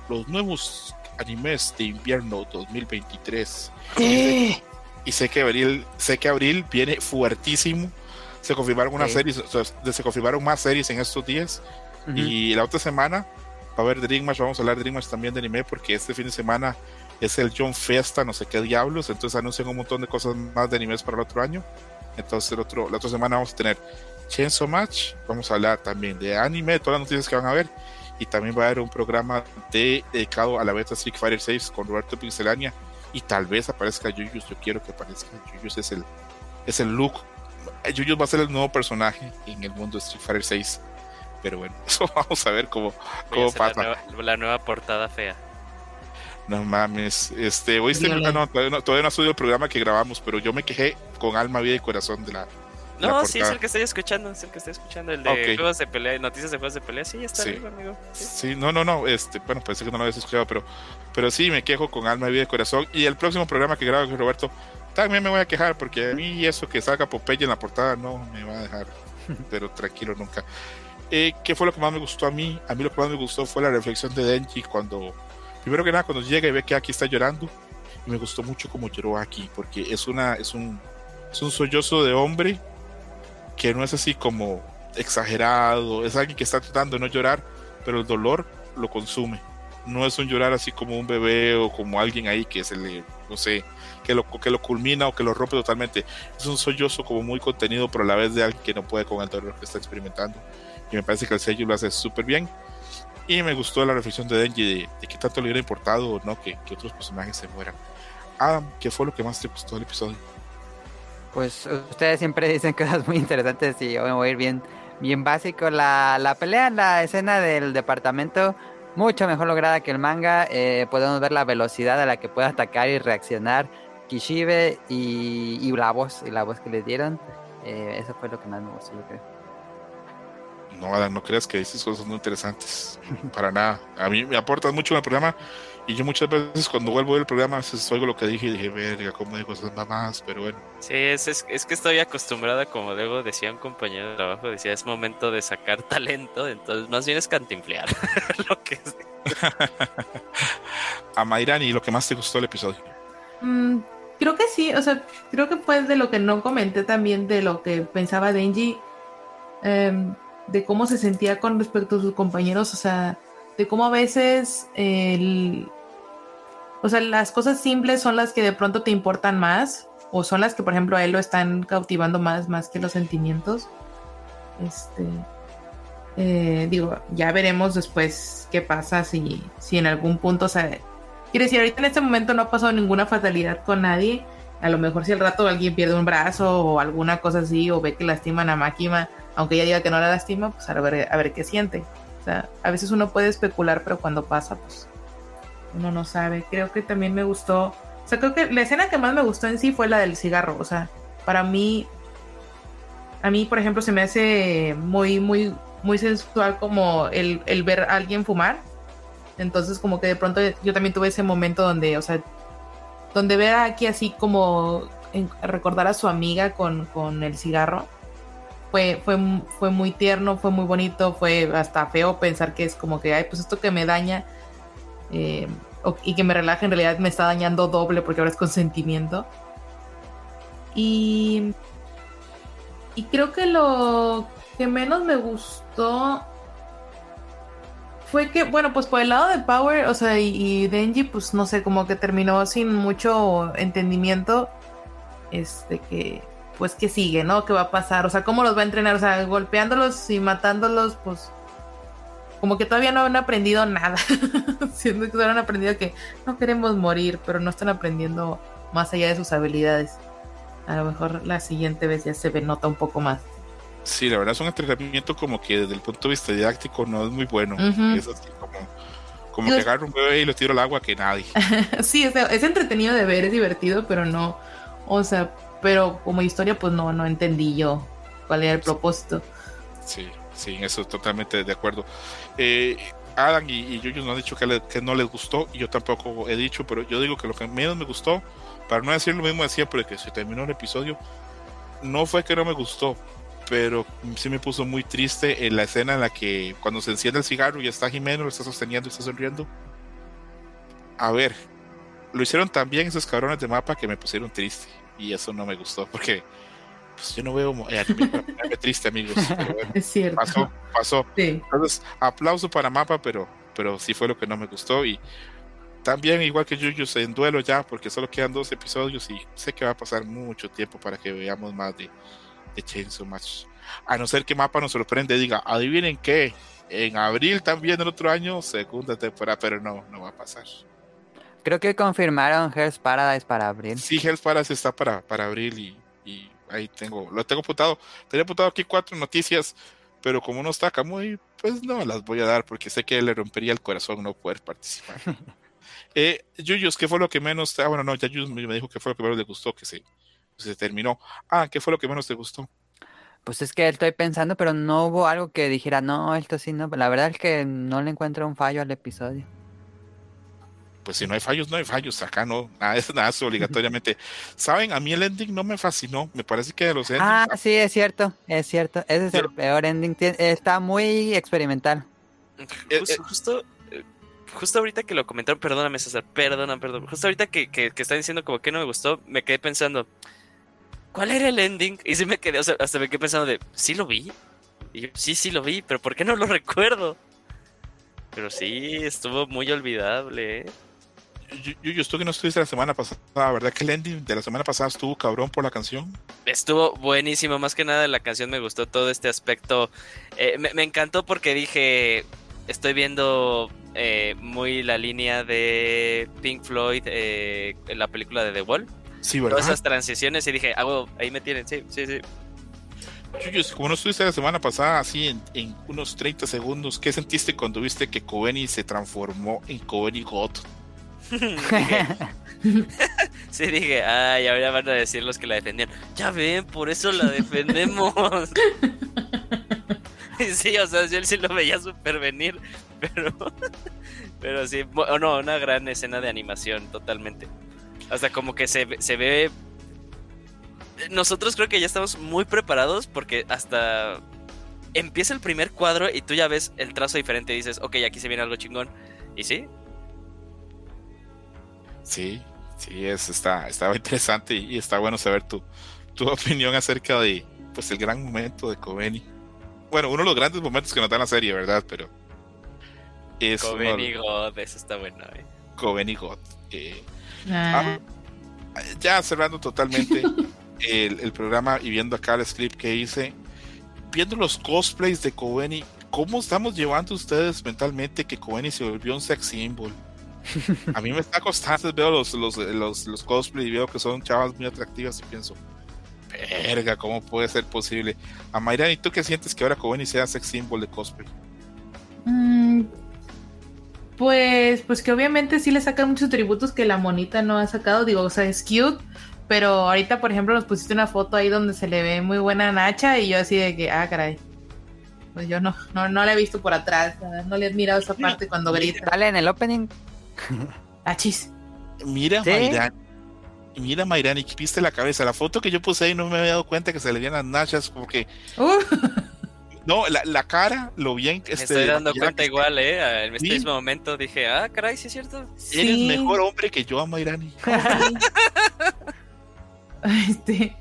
los nuevos animes de invierno 2023. ¿Qué? Y sé que abril, sé que abril viene fuertísimo. Se confirmaron unas sí. series, se confirmaron más series en estos días. Uh -huh. Y la otra semana va a haber Dream Match, vamos a hablar de Dream Match también de anime, porque este fin de semana es el John Festa, no sé qué diablos. Entonces anuncian un montón de cosas más de animes para el otro año. Entonces el otro, la otra semana vamos a tener Chainsaw Match, vamos a hablar también de anime, de todas las noticias que van a ver y también va a haber un programa de, dedicado a la beta Street Fighter 6 con Roberto Pixelania y tal vez aparezca Yuyus, yo quiero que aparezca Yuyus es el es el look Yuyus va a ser el nuevo personaje en el mundo de Street Fighter 6 pero bueno, eso vamos a ver cómo, cómo pasa la nueva, la nueva, portada fea no mames, este, oíste, no, no, todavía, no, todavía no ha subido el programa que grabamos, pero yo me quejé con alma, vida y corazón de la, no, sí, es el que estoy escuchando, es el que estoy escuchando, el de okay. juegos de pelea, noticias de juegos de pelea, sí, está sí. arriba, amigo. Sí. sí. no, no, no, este, bueno, pensé que no lo habías escuchado, pero, pero sí, me quejo con alma, vida y corazón. Y el próximo programa que grabo con Roberto, también me voy a quejar, porque a mí eso que salga Popeye en la portada no me va a dejar, pero tranquilo nunca. Eh, ¿Qué fue lo que más me gustó a mí? A mí lo que más me gustó fue la reflexión de Denji cuando, primero que nada, cuando llega y ve que Aki está llorando. Y me gustó mucho como lloró Aki, porque es, una, es, un, es un sollozo de hombre que no es así como exagerado, es alguien que está tratando de no llorar, pero el dolor lo consume. No es un llorar así como un bebé o como alguien ahí que se le, no sé, que lo, que lo culmina o que lo rompe totalmente. Es un sollozo como muy contenido, pero a la vez de alguien que no puede con el dolor que está experimentando. Y me parece que el sello lo hace súper bien. Y me gustó la reflexión de Denji de, de que tanto le hubiera importado o no que, que otros personajes se mueran. Adam, ¿qué fue lo que más te gustó del episodio? pues ustedes siempre dicen cosas muy interesantes y yo me voy a ir bien, bien básico. La, la pelea la escena del departamento, mucho mejor lograda que el manga. Eh, podemos ver la velocidad a la que puede atacar y reaccionar Kishibe y, y la voz, y la voz que le dieron. Eh, eso fue lo que más me gustó, yo creo. No, Adam, no creas que dices cosas muy interesantes. Para nada. A mí me aportas mucho en el programa. Y yo muchas veces cuando vuelvo del programa, a veces oigo lo que dije y dije, verga, cómo digo esas mamás, pero bueno. Sí, es, es, es, que estoy acostumbrada, como luego decía un compañero de trabajo, decía, es momento de sacar talento, entonces más bien es cantinflear. lo que es. a Mayrani, ¿lo que más te gustó del episodio? Mm, creo que sí, o sea, creo que fue de lo que no comenté también, de lo que pensaba Denji, eh, de cómo se sentía con respecto a sus compañeros, o sea, de cómo a veces el, o sea, las cosas simples son las que de pronto te importan más o son las que, por ejemplo, a él lo están cautivando más, más que los sentimientos. Este, eh, digo, ya veremos después qué pasa si, si en algún punto, o sea, quiere decir, ahorita en este momento no ha pasado ninguna fatalidad con nadie. A lo mejor si al rato alguien pierde un brazo o alguna cosa así o ve que lastiman a Máquina, aunque ella diga que no la lastima, pues a ver, a ver qué siente. O sea, a veces uno puede especular, pero cuando pasa, pues uno no sabe. Creo que también me gustó. O sea, creo que la escena que más me gustó en sí fue la del cigarro. O sea, para mí, a mí, por ejemplo, se me hace muy, muy, muy sensual como el, el ver a alguien fumar. Entonces, como que de pronto yo también tuve ese momento donde, o sea, donde ver aquí así como recordar a su amiga con, con el cigarro. Fue, fue, fue muy tierno, fue muy bonito, fue hasta feo pensar que es como que, ay, pues esto que me daña eh, y que me relaja en realidad me está dañando doble porque ahora es consentimiento. Y, y creo que lo que menos me gustó fue que, bueno, pues por el lado de Power, o sea, y, y Denji, pues no sé, como que terminó sin mucho entendimiento. Este que, pues que sigue, ¿no? ¿Qué va a pasar? O sea, ¿cómo los va a entrenar? O sea, golpeándolos y matándolos, pues como que todavía no han aprendido nada. Siendo que solo han aprendido que no queremos morir, pero no están aprendiendo más allá de sus habilidades. A lo mejor la siguiente vez ya se ve, nota un poco más. Sí, la verdad es un entrenamiento como que desde el punto de vista didáctico no es muy bueno. Es así como, como Yo- que agarro un bebé y lo tiro al agua que nadie. sí, es, es entretenido de ver, es divertido, pero no, o sea, pero como historia, pues no, no entendí yo cuál era el propósito. Sí, sí, eso totalmente de acuerdo. Eh, Adam y, y Yuyos no han dicho que, le- que no les gustó, y yo tampoco he dicho, pero yo digo que lo que menos me gustó, para no decir lo mismo de siempre que se terminó el episodio, no fue que no me gustó, pero sí me puso muy triste en la escena en la que cuando se enciende el cigarro y está Jimeno, lo está sosteniendo y está sonriendo. A ver, lo hicieron tan bien esos cabrones de mapa que me pusieron triste, y eso no me gustó, porque pues, yo no veo eh, anime para ponerme triste, amigos. pero bueno, Es cierto. pasó, pasó. Sí. Entonces, aplauso para Mapa, pero, pero sí fue lo que no me gustó. Y también, igual que Yuyos, en duelo ya, porque solo quedan dos episodios y sé que va a pasar mucho tiempo para que veamos más de, de Chainsaw Match. A no ser que Mapa nos sorprende, diga, adivinen qué, en abril también del otro año, segunda temporada, pero no, no va a pasar. Creo que confirmaron Hell's Paradise para abril. Sí, Hell's Paradise está para, para abril y, y ahí tengo, lo tengo apuntado. Tenía apuntado aquí cuatro noticias, pero como no está Kamui, pues no las voy a dar porque sé que le rompería el corazón no poder participar. eh, Yuyos, ¿qué fue lo que menos? Ah, bueno, no, ya Yuyos me me dijo que fue lo que menos le gustó, que se, se terminó. Ah, ¿qué fue lo que menos te gustó? Pues es que estoy pensando, pero no hubo algo que dijera, no, esto sí, no. La verdad es que no le encuentro un fallo al episodio. Pues si no hay fallos, no hay fallos. Acá no, nada es nada obligatoriamente. Saben, a mí el ending no me fascinó. Me parece que de los endings. Ah, sí, es cierto, es cierto. Ese es el peor ending. Está muy experimental. Eh, Justo, eh. justo, eh, justo ahorita que lo comentaron, perdóname César, perdona, perdón. Justo ahorita que, que, que están diciendo como que no me gustó, me quedé pensando, ¿cuál era el ending? Y sí me quedé, o sea, hasta me quedé pensando de, ¿sí lo vi? Y yo, sí, sí lo vi, pero ¿por qué no lo recuerdo? Pero sí, estuvo muy olvidable, ¿eh? Yuyos, tú que no estuviste la semana pasada, ¿verdad que el ending de la semana pasada estuvo cabrón por la canción? Estuvo buenísimo, más que nada la canción me gustó todo este aspecto. Eh, me, me encantó porque dije, estoy viendo eh, muy la línea de Pink Floyd eh, en la película de The Wall. Sí, ¿verdad? Todas esas transiciones y dije, ah, huevo, ahí me tienen, sí, sí, sí. Yuyos, como no estuviste la semana pasada, así en, en unos 30 segundos, ¿qué sentiste cuando viste que Coveney se transformó en Coveney God? sí, dije, ay, ahora van a decir los que la defendían. Ya ven, por eso la defendemos. Sí, o sea, yo sí lo veía súper venir, pero, pero sí, no, una gran escena de animación, totalmente. Hasta como que se, se ve... Nosotros creo que ya estamos muy preparados porque hasta empieza el primer cuadro y tú ya ves el trazo diferente y dices, ok, aquí se viene algo chingón. Y sí, Sí, sí, es, está, estaba interesante y, y está bueno saber tu, tu opinión acerca de pues el gran momento de Coveney. Bueno, uno de los grandes momentos que nos da la serie, ¿verdad? Pero es uno de- Coven y God, eso está bueno, eh. Coveney God. eh, Ah, Ah, ya cerrando totalmente el, el programa y viendo acá el script que hice, viendo los cosplays de Coveney, ¿cómo estamos llevando ustedes mentalmente que Coveney se volvió un sex symbol? A mí me está costando, veo los, los, los, los cosplays y veo que son chavas muy atractivas y pienso, verga, ¿cómo puede ser posible? A Mayra, ¿y tú qué sientes que ahora Coveney sea sex symbol de cosplay? mm, pues, pues que obviamente sí le sacan muchos tributos que la monita no ha sacado. Digo, o sea, es cute. Pero ahorita, por ejemplo, nos pusiste una foto ahí donde se le ve muy buena Nacha y yo así de que, ah, caray. Pues yo no, no, no la he visto por atrás, no le he admirado esa parte cuando grita. Sale en el opening. Ah, chis. Mira, ¿Sí? Mira, Mayrani, viste la cabeza. La foto que yo puse ahí no me había dado cuenta que se le veían las nachas, porque. Uh, No, la, la cara, lo bien. Me Este, estoy dando cuenta que- igual, ¿eh? En este Sí. mismo momento dije, ah, caray, sí es cierto. Eres mejor hombre que yo, Mayrani. Este,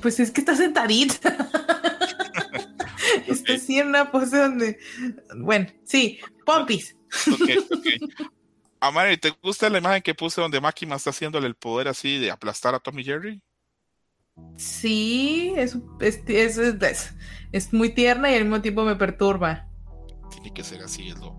pues es que está sentadita. está así en una pose donde. Bueno, sí, pompis. Ok, Amari, ¿te gusta la imagen que puse donde Máquina está haciéndole el poder así de aplastar a Tommy Jerry? Sí, es, es, es, es- es muy tierna y al mismo tiempo me perturba. Tiene que ser así, es lo,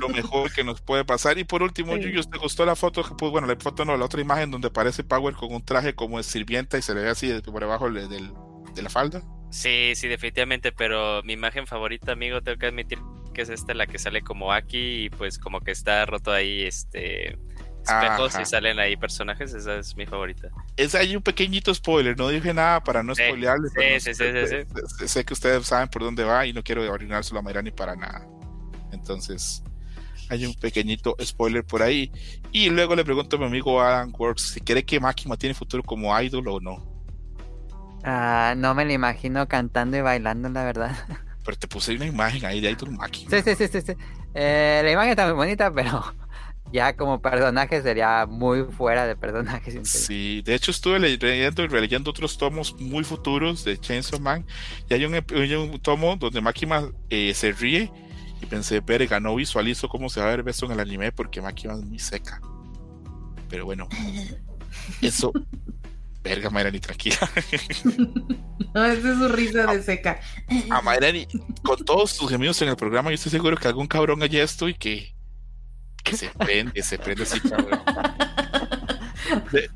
lo mejor que nos puede pasar. Y por último, Sí. Yuyos, ¿te gustó la foto? que puse? Bueno, la foto no, la otra imagen donde aparece Power con un traje como de sirvienta y se le ve así de- por debajo de, del- de la falda. Sí, sí, definitivamente, pero mi imagen favorita, amigo, tengo que admitir que es esta, la que sale como aquí y pues como que está roto ahí, este, espejos Ajá. y salen ahí personajes, esa es mi favorita. Es ahí un pequeñito spoiler, no dije nada para no Sí, spoilearle. sí, pero no sí, sé, sé- que ustedes saben por dónde va y no quiero arruinárselo a Mayrani para nada. Entonces, hay un pequeñito spoiler por ahí. Y luego le pregunto a mi amigo Adam Works si cree que Máquina tiene futuro como idol o no. Ah, no me lo imagino cantando y bailando, la verdad. Pero te puse una imagen ahí de Máquina. Sí, sí, sí, sí. sí. Eh, la imagen está muy bonita, pero ya como personaje sería muy fuera de personaje. siento yo. Sí, de hecho estuve le- leyendo y releyendo otros tomos muy futuros de Chainsaw Man y hay un, ep- hay un tomo donde Máquina eh, se ríe y pensé, verga, no visualizo cómo se va a ver eso en el anime porque Máquina es muy seca. Pero bueno, eso, verga, Mayrani, tranquila. No, esa es su risa de seca. A Mayrani, con todos tus gemidos en el programa, yo estoy seguro que algún cabrón haya esto y que, que se prende, se prende así, cabrón. De-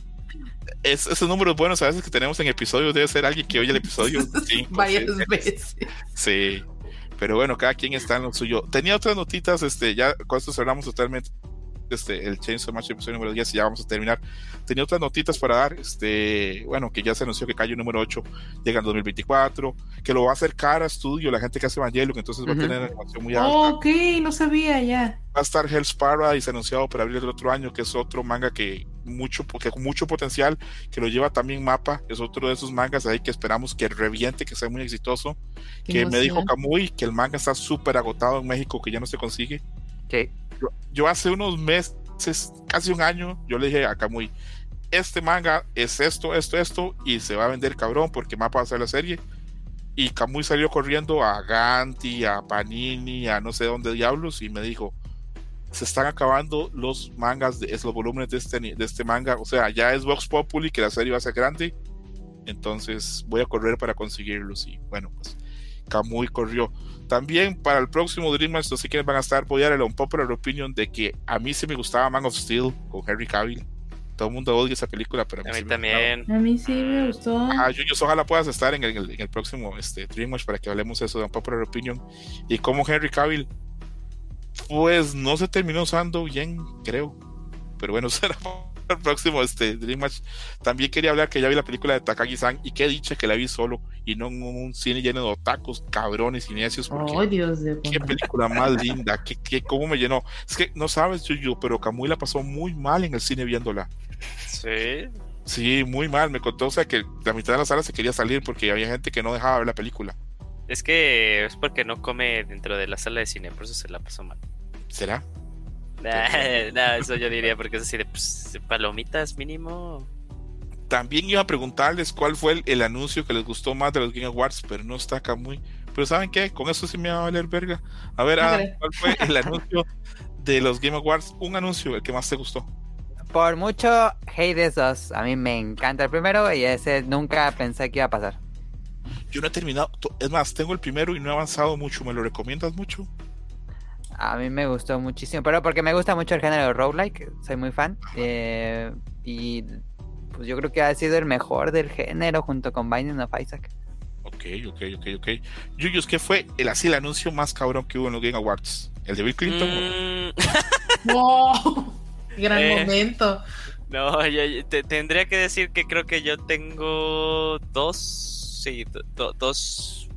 es- esos números buenos a veces que tenemos en episodios debe ser alguien que oye el episodio cinco, Varias seis veces. Sí, pero bueno, cada quien está en lo suyo. Tenía otras notitas, este, ya con esto cerramos totalmente este, el Chainsaw Match episodio número 10 y ya vamos a terminar. Tenía otras notitas para dar, este, bueno, que ya se anunció que Cayo número 8 llega en 2024, que lo va a hacer Cara Studio, la gente que hace Evangelion, que entonces va Ujú. a tener una animación muy alta. ok, no sabía ya. Va a estar Hell's Paradise anunciado para abril del otro año, que es otro manga que mucho, que con mucho potencial, que lo lleva también Mapa, es otro de esos mangas ahí que esperamos que reviente, que sea muy exitoso Qué que me dijo emoción. Kamui que el manga está súper agotado en México, que ya no se consigue. Sí. Yo, hace unos meses, casi un año, yo le dije a Kamui, este manga es esto, esto, esto, y se va a vender cabrón porque Mapa va a hacer la serie. Y Kamui salió corriendo a Ganti, a Panini, a no sé dónde diablos, y me dijo, se están acabando los mangas, de, es los volúmenes de este, de este manga, o sea, ya es Vox Populi, que la serie va a ser grande, entonces voy a correr para conseguirlos, y bueno, pues Kamui corrió. También para el próximo Dream Match, no sé quiénes van a estar, voy a dar el unpopular opinion de que a mí sí me gustaba Man of Steel con Henry Cavill. Todo el mundo odia esa película, pero a mí, A sí mí me también. A mí sí me gustó. Ah, Yuyos, ojalá puedas estar en el, en el próximo este, Dream Match para que hablemos eso de Unpopular Opinion. Y como Henry Cavill, pues no se terminó usando bien, creo. Pero bueno, será el próximo este, Dream Match. También quería hablar que ya vi la película de Takagi-san y qué dicha que la vi solo y no en un cine lleno de otakus, cabrones y necios. Porque Oh, Dios de Qué película más linda, que, que cómo me llenó. Es que no sabes, Yuyu, pero Kamui la pasó muy mal en el cine viéndola. Sí. Sí, muy mal. Me contó, o sea, que la mitad de la sala se quería salir porque había gente que no dejaba ver la película. Es que es porque no come dentro de la sala de cine, por eso se la pasó mal. ¿Será? Nah, nah, eso yo diría porque es así de pues, palomitas mínimo. También iba a preguntarles cuál fue el, el anuncio que les gustó más de los Game Awards, pero no está Kamui. Pero ¿saben qué? Con eso sí me va a valer verga. A ver. ¿cuál fue el anuncio de los Game Awards? Un anuncio, el que más te gustó. Por mucho, Hades 2. A mí me encanta el primero y ese nunca pensé que iba a pasar. Yo no he terminado. Es más, tengo el primero y no he avanzado mucho. ¿Me lo recomiendas mucho? A mí me gustó muchísimo, pero porque me gusta mucho el género de roguelike, soy muy fan. eh, y pues yo creo que ha sido el mejor del género junto con Binding of Isaac. Ok, ok, ok, ok. Yuyus, ¿qué fue el así el anuncio más cabrón que hubo en los Game Awards? ¿El de Bill Clinton? Mm, ¡Wow! Gran Eh. momento. no, yo- yo te- tendría que decir que creo que yo tengo dos. Sí, do- do- dos.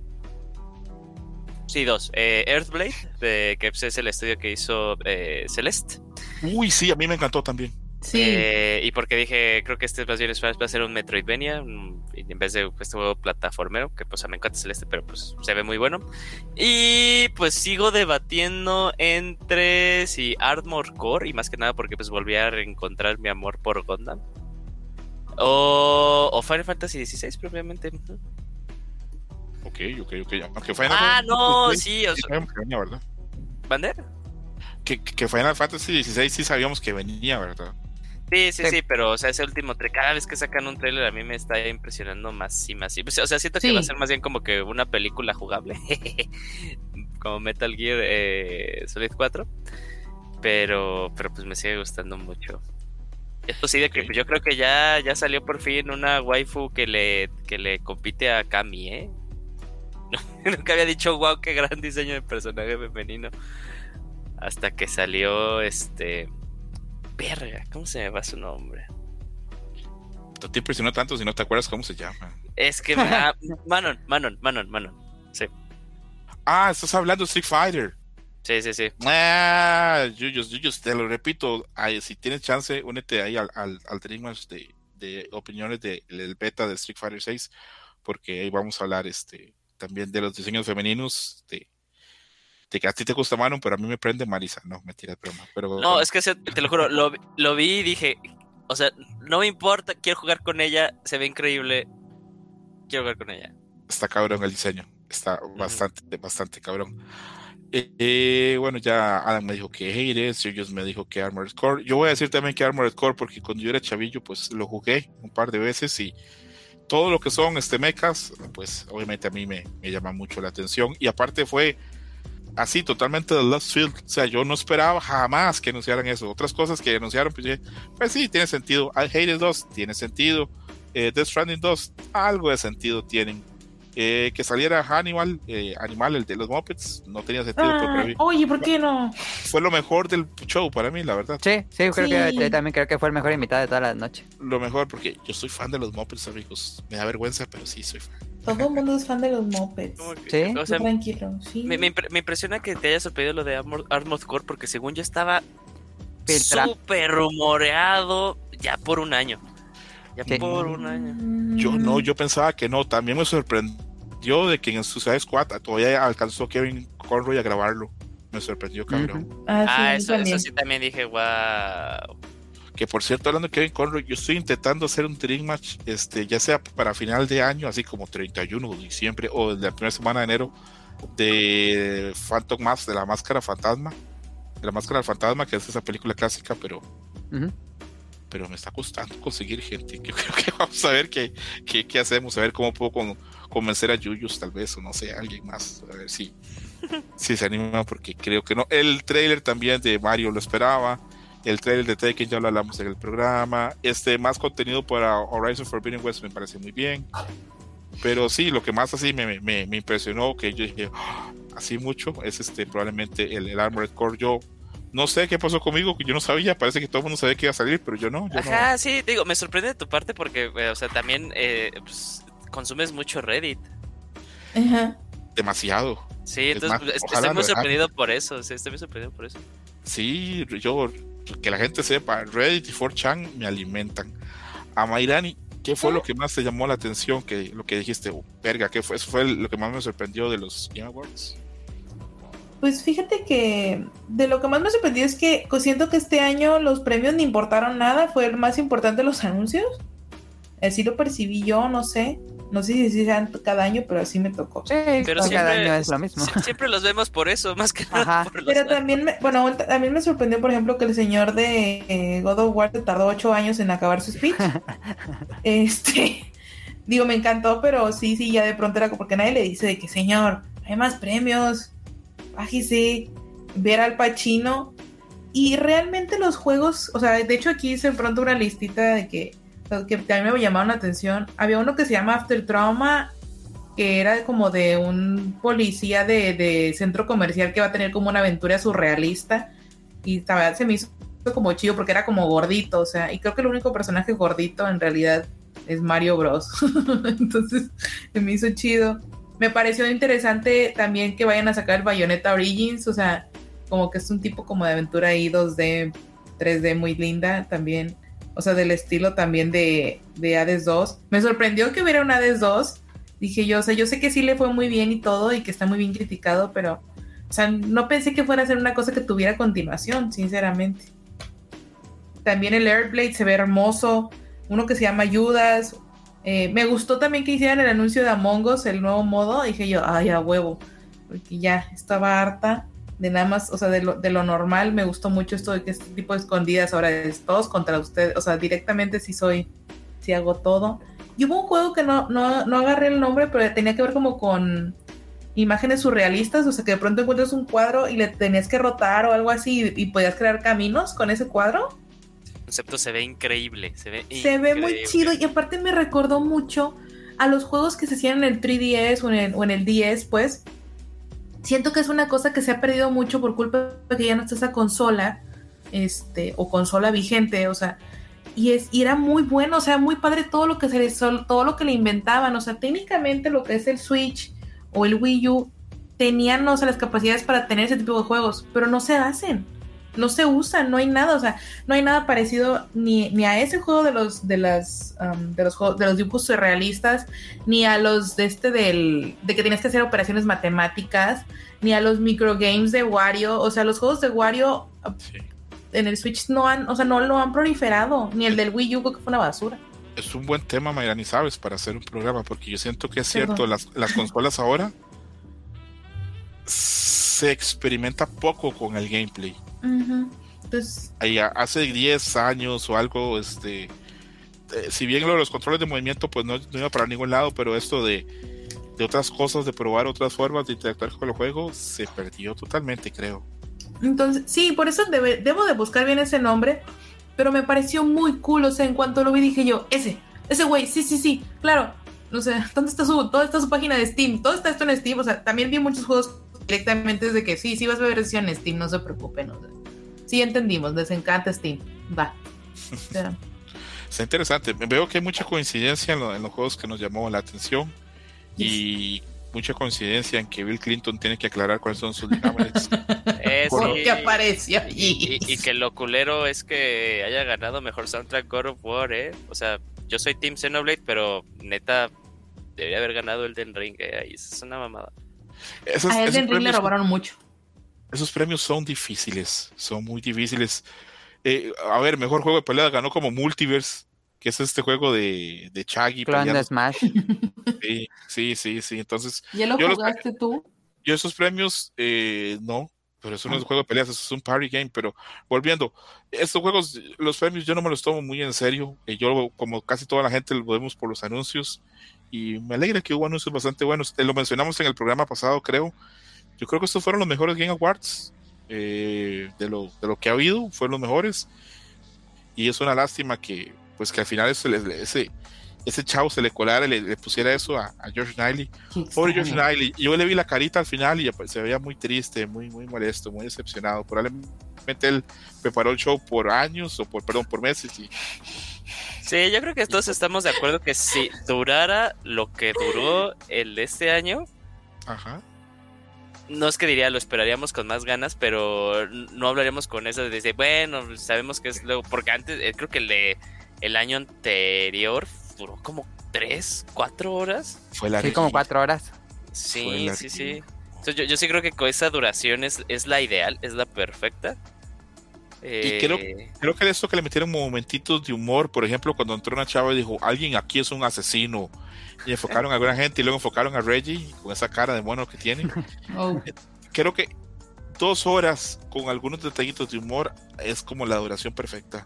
Sí, dos. Eh, Earthblade, de, que pues, es el estudio que hizo eh, Celeste. Uy, sí, a mí me encantó también. Sí. Eh, y porque dije, creo que este más bien va a ser un Metroidvania en vez de este juego plataformero, que pues me encanta Celeste, pero pues se ve muy bueno. Y pues sigo debatiendo entre si Armor Core, y más que nada porque pues volví a reencontrar mi amor por Gundam. O, o Final Fantasy XVI propiamente. Ok, ok, ok. Aunque Final Ah, Fantasy no, XVI sí, o sea, sabíamos que venía, ¿verdad? ¿Bander? Que, que Final Fantasy XVI sí sabíamos que venía, ¿verdad? Sí, sí, Sí. sí, pero o sea, ese último trailer, cada vez que sacan un trailer a mí me está impresionando más y más. y- pues, O sea, siento que Sí. va a ser más bien como que una película jugable, como Metal Gear eh, Solid 4, pero, pero pues me sigue gustando mucho. Esto sí, de que pues, yo creo que ya, ya salió por fin una waifu que le, que le compite a Kami, ¿eh? Nunca había dicho, wow, qué gran diseño de personaje femenino. Hasta que salió este. Verga, ¿cómo se me va su nombre? No te impresionó tanto si no te acuerdas cómo se llama. Es que. ah, Manon, Manon, Manon, Manon. Sí, Ah, estás hablando de Street Fighter. sí, sí. sí. Ah, Yuyos, Yuyos, te lo repito, ay, si tienes chance, únete ahí al, al, al de, de opiniones de- del beta de Street Fighter 6, porque ahí vamos a hablar este también de los diseños femeninos, de, de que a ti te gusta Manon, pero a mí me prende Marisa. No, mentira, broma. Pero, No, es que se- te lo juro, lo, lo vi y dije. O sea, no me importa, quiero jugar con ella, se ve increíble. Quiero jugar con ella. está cabrón el diseño, está bastante, bastante cabrón. Eh, eh, bueno, ya Adam me dijo que Hades, Yuyos me dijo que Armored Core. Yo voy a decir también que Armored Core porque cuando yo era chavillo, pues lo jugué un par de veces y todo lo que son este mechas, pues obviamente a mí me, me llama mucho la atención. Y aparte fue así, totalmente de Lost Field. O sea, yo no esperaba jamás que anunciaran eso. Otras cosas que anunciaron, pues, pues sí, tiene sentido. Ah, Hades 2 tiene sentido. Eh, Death Stranding 2, algo de sentido tienen. Eh, que saliera Hannibal, eh, Animal, el de los Muppets, no tenía sentido, Ah, oye, ¿por qué no? fue lo mejor del show para mí, la verdad. Sí, sí, creo que yo también creo que fue el mejor invitado de toda la noche. Lo mejor, porque yo soy fan de los Muppets, amigos. Me da vergüenza, pero sí soy fan. Todo el mundo es fan de los que- Sí. O sea, Tú tranquilo, sí. me, me impre- me impresiona que te haya sorprendido lo de Armor- Armored Core, porque según yo estaba súper rumoreado ya por un año. Ya por un año. Yo no, yo pensaba que no. También me sorprendió de que en Suicide Squad todavía alcanzó Kevin Conroy a grabarlo. Me sorprendió, cabrón. Ah, sí, Ah, eso, eso sí también dije, wow. Que por cierto, hablando de Kevin Conroy, yo estoy intentando hacer un Dream Match, este, ya sea para final de año, así como 31 de diciembre o de la primera semana de enero, de Phantom Mask, de la máscara fantasma. De la máscara del fantasma, que es esa película clásica, pero. Pero me está costando conseguir gente. Yo creo que vamos a ver qué, qué, qué hacemos, a ver cómo puedo con- convencer a Yuyus, tal vez, o no sé, a alguien más, a ver si, si se anima, porque creo que no. El trailer también de Mario lo esperaba. El trailer de Tekken ya lo hablamos en el programa. Este, más contenido para Horizon Forbidden West me parece muy bien. Pero sí, lo que más así me, me, me impresionó, que yo dije, "Ah, así mucho, es este probablemente el, el Armored Core. Yo no sé qué pasó conmigo, que yo no sabía, parece que todo el mundo sabía que iba a salir, pero yo no. Yo no. Ajá, sí, digo, me sorprende de tu parte porque, eh, o sea, también eh, pues, consumes mucho Reddit. Ajá. demasiado. Sí, Es entonces más, pues, estoy muy sorprendido por eso. Sí, estoy muy sorprendido por eso. Sí, yo, que la gente sepa, Reddit y 4chan me alimentan. A Mairani, ¿qué fue lo que más te llamó la atención? Que lo que dijiste, "Oh, verga, ¿qué fue? Eso fue lo que más me sorprendió de los Game Awards. Pues fíjate que de lo que más me sorprendió es que pues, siento que este año los premios ni importaron nada, fue el más importante los anuncios. Así lo percibí yo, no sé. No sé si sean cada año, pero así me tocó. Sí, Pero cada siempre, año es lo mismo. sie- siempre los vemos por eso, más que nada Ajá. por los Pero también me, bueno, también me sorprendió, por ejemplo, que el señor de eh, God of War tardó ocho años en acabar su speech. este, digo, me encantó, pero sí, sí, ya de pronto era como porque nadie le dice de que, señor, hay más premios, bájese, ver al Pachino. Y realmente los juegos, o sea, de hecho aquí hice pronto una listita de que, que también me llamaron la atención. Había uno que se llama After Trauma, que era como de un policía de, de centro comercial que va a tener como una aventura surrealista. Y la verdad se me hizo como chido porque era como gordito, o sea, y creo que el único personaje gordito en realidad es Mario Bros. Entonces se me hizo chido. Me pareció interesante también que vayan a sacar el Bayonetta Origins, o sea, como que es un tipo como de aventura ahí 2D, 3D muy linda también. O sea, del estilo también de, de Hades 2. Me sorprendió que hubiera un Hades 2. Dije yo, o sea, yo sé que sí le fue muy bien y todo y que está muy bien criticado, pero, o sea, no pensé que fuera a ser una cosa que tuviera continuación, sinceramente. También el Airblade se ve hermoso. Uno que se llama Judas. Eh, me gustó también que hicieran el anuncio de Among Us, el nuevo modo. Dije yo, ay, a huevo. Porque ya estaba harta de nada más, o sea, de lo, de lo normal. Me gustó mucho esto de que este tipo de escondidas ahora es todos contra ustedes. O sea, directamente si soy, si hago todo. Y hubo un juego que no, no, no agarré el nombre, pero tenía que ver como con imágenes surrealistas, o sea que de pronto encuentras un cuadro y le tenías que rotar o algo así y podías crear caminos con ese cuadro concepto se ve increíble. Se ve, se ve muy chido y aparte me recordó mucho a los juegos que se hacían en el 3DS o en el, o en el 10, pues. Siento que es una cosa que se ha perdido mucho por culpa de que ya no está esa consola, este, o consola vigente, o sea, y es y era muy bueno, o sea, muy padre todo lo que se le, todo lo que le inventaban, o sea, técnicamente lo que es el Switch o el Wii U tenían, no sé, las capacidades para tener ese tipo de juegos, pero no se hacen no se usa, no hay nada, o sea, no hay nada parecido ni, ni a ese juego de los de las um, de los juegos, de los dibujos surrealistas, ni a los de este del de que tienes que hacer operaciones matemáticas, ni a los microgames de Wario, o sea, los juegos de Wario sí. en el Switch no han, o sea, no lo han proliferado, ni el del Wii U que fue una basura. Es un buen tema, Mayrani, sabes, para hacer un programa, porque yo siento que es cierto, las, las consolas ahora se experimenta poco con el gameplay. Uh -huh. Entonces... Ahí, hace 10 años o algo, este, eh, si bien lo de los controles de movimiento pues no, no, iba para ningún lado, pero esto de, de otras cosas, de probar otras formas de interactuar con el juego, se perdió totalmente, creo. Entonces, sí, por eso debe, debo de buscar bien ese nombre, pero me pareció muy cool, o sea, en cuanto lo vi dije yo, ese, ese güey, sí, sí, sí, claro, o sea, ¿dónde está su, toda está su página de Steam? Todo está esto en Steam, o sea, también vi muchos juegos directamente desde que sí, sí vas a ver versión en Steam, no se preocupen. O sea, sí entendimos, les encanta Steam. Va. Está interesante. Veo que hay mucha coincidencia en, lo, en, los juegos que nos llamó la atención y mucha coincidencia en que Bill Clinton tiene que aclarar cuáles son sus dinámicas. Eh, sí, aparece allí. Y, y, que lo culero es que haya ganado mejor soundtrack God of War, ¿eh? O sea, yo soy Team Xenoblade, pero neta debería haber ganado el del Ring. ¿eh? Ahí es una mamada. Esos, a Elden Ring le robaron mucho. Esos premios son difíciles, son muy difíciles. Eh, a ver, mejor juego de pelea ganó como Multiverse, que es este juego de, de Chaggy. Clon de Smash. Sí, sí, sí, sí. Entonces. ¿Ya lo jugaste los, tú? Yo esos premios, eh, no, pero eso no es un juego de peleas, eso es un party game. Pero volviendo, estos juegos, los premios yo no me los tomo muy en serio. Eh, yo, como casi toda la gente, lo vemos por los anuncios y me alegra que hubo anuncios bastante buenos. Eh, lo mencionamos en el programa pasado, creo. Yo creo que estos fueron los mejores Game Awards eh, de, lo, de lo que ha habido, fueron los mejores. Y es una lástima que, pues, que al final ese, ese, ese chavo se le colara, le, le pusiera eso a, a George Niley. Pobre George Niley. Yo le vi la carita al final y se veía muy triste, muy, muy molesto, muy decepcionado. Probablemente él preparó el show por años o por, perdón, por meses y Sí, yo creo que todos estamos de acuerdo que si durara lo que duró el de este año, Ajá. no es que diría lo esperaríamos con más ganas, pero no hablaríamos con eso de decir, bueno, sabemos que es luego, porque antes, eh, creo que el de el año anterior duró como tres, cuatro horas. Fue la Sí, como cuatro horas. Sí, sí, sí. Entonces, yo, yo sí creo que con esa duración es, es la ideal, es la perfecta. Y creo, creo que de esto que le metieron momentitos de humor, por ejemplo, cuando entró una chava y dijo, alguien aquí es un asesino, y enfocaron a alguna gente y luego enfocaron a Reggie con esa cara de mono que tiene. Oh. Creo que dos horas con algunos detallitos de humor es como la duración perfecta.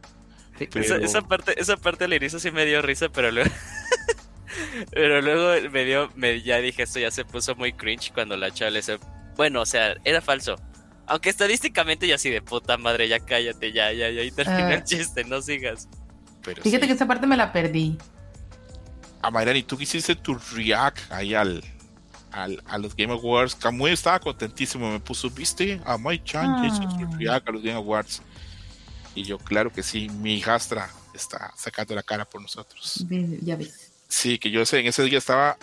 Sí, pero... esa, esa, parte, esa parte al inicio sí me dio risa, pero luego... pero luego me dio, me, ya dije, esto ya se puso muy cringe cuando la chava le dice, bueno, o sea, era falso. Aunque estadísticamente ya así de puta madre, ya cállate, ya, ya, ya, y termina uh, el chiste, no sigas. Pero fíjate sí. que esa parte me la perdí. A Mayrani, tú hiciste tu react ahí al, al, a los Game Awards. Camuy estaba contentísimo, me puso, ¿viste? A Mike Chan ah. react a los Game Awards. Y yo, claro que sí, mi hijastra está sacando la cara por nosotros. Ya ves. Sí, que yo ese, en ese día estaba.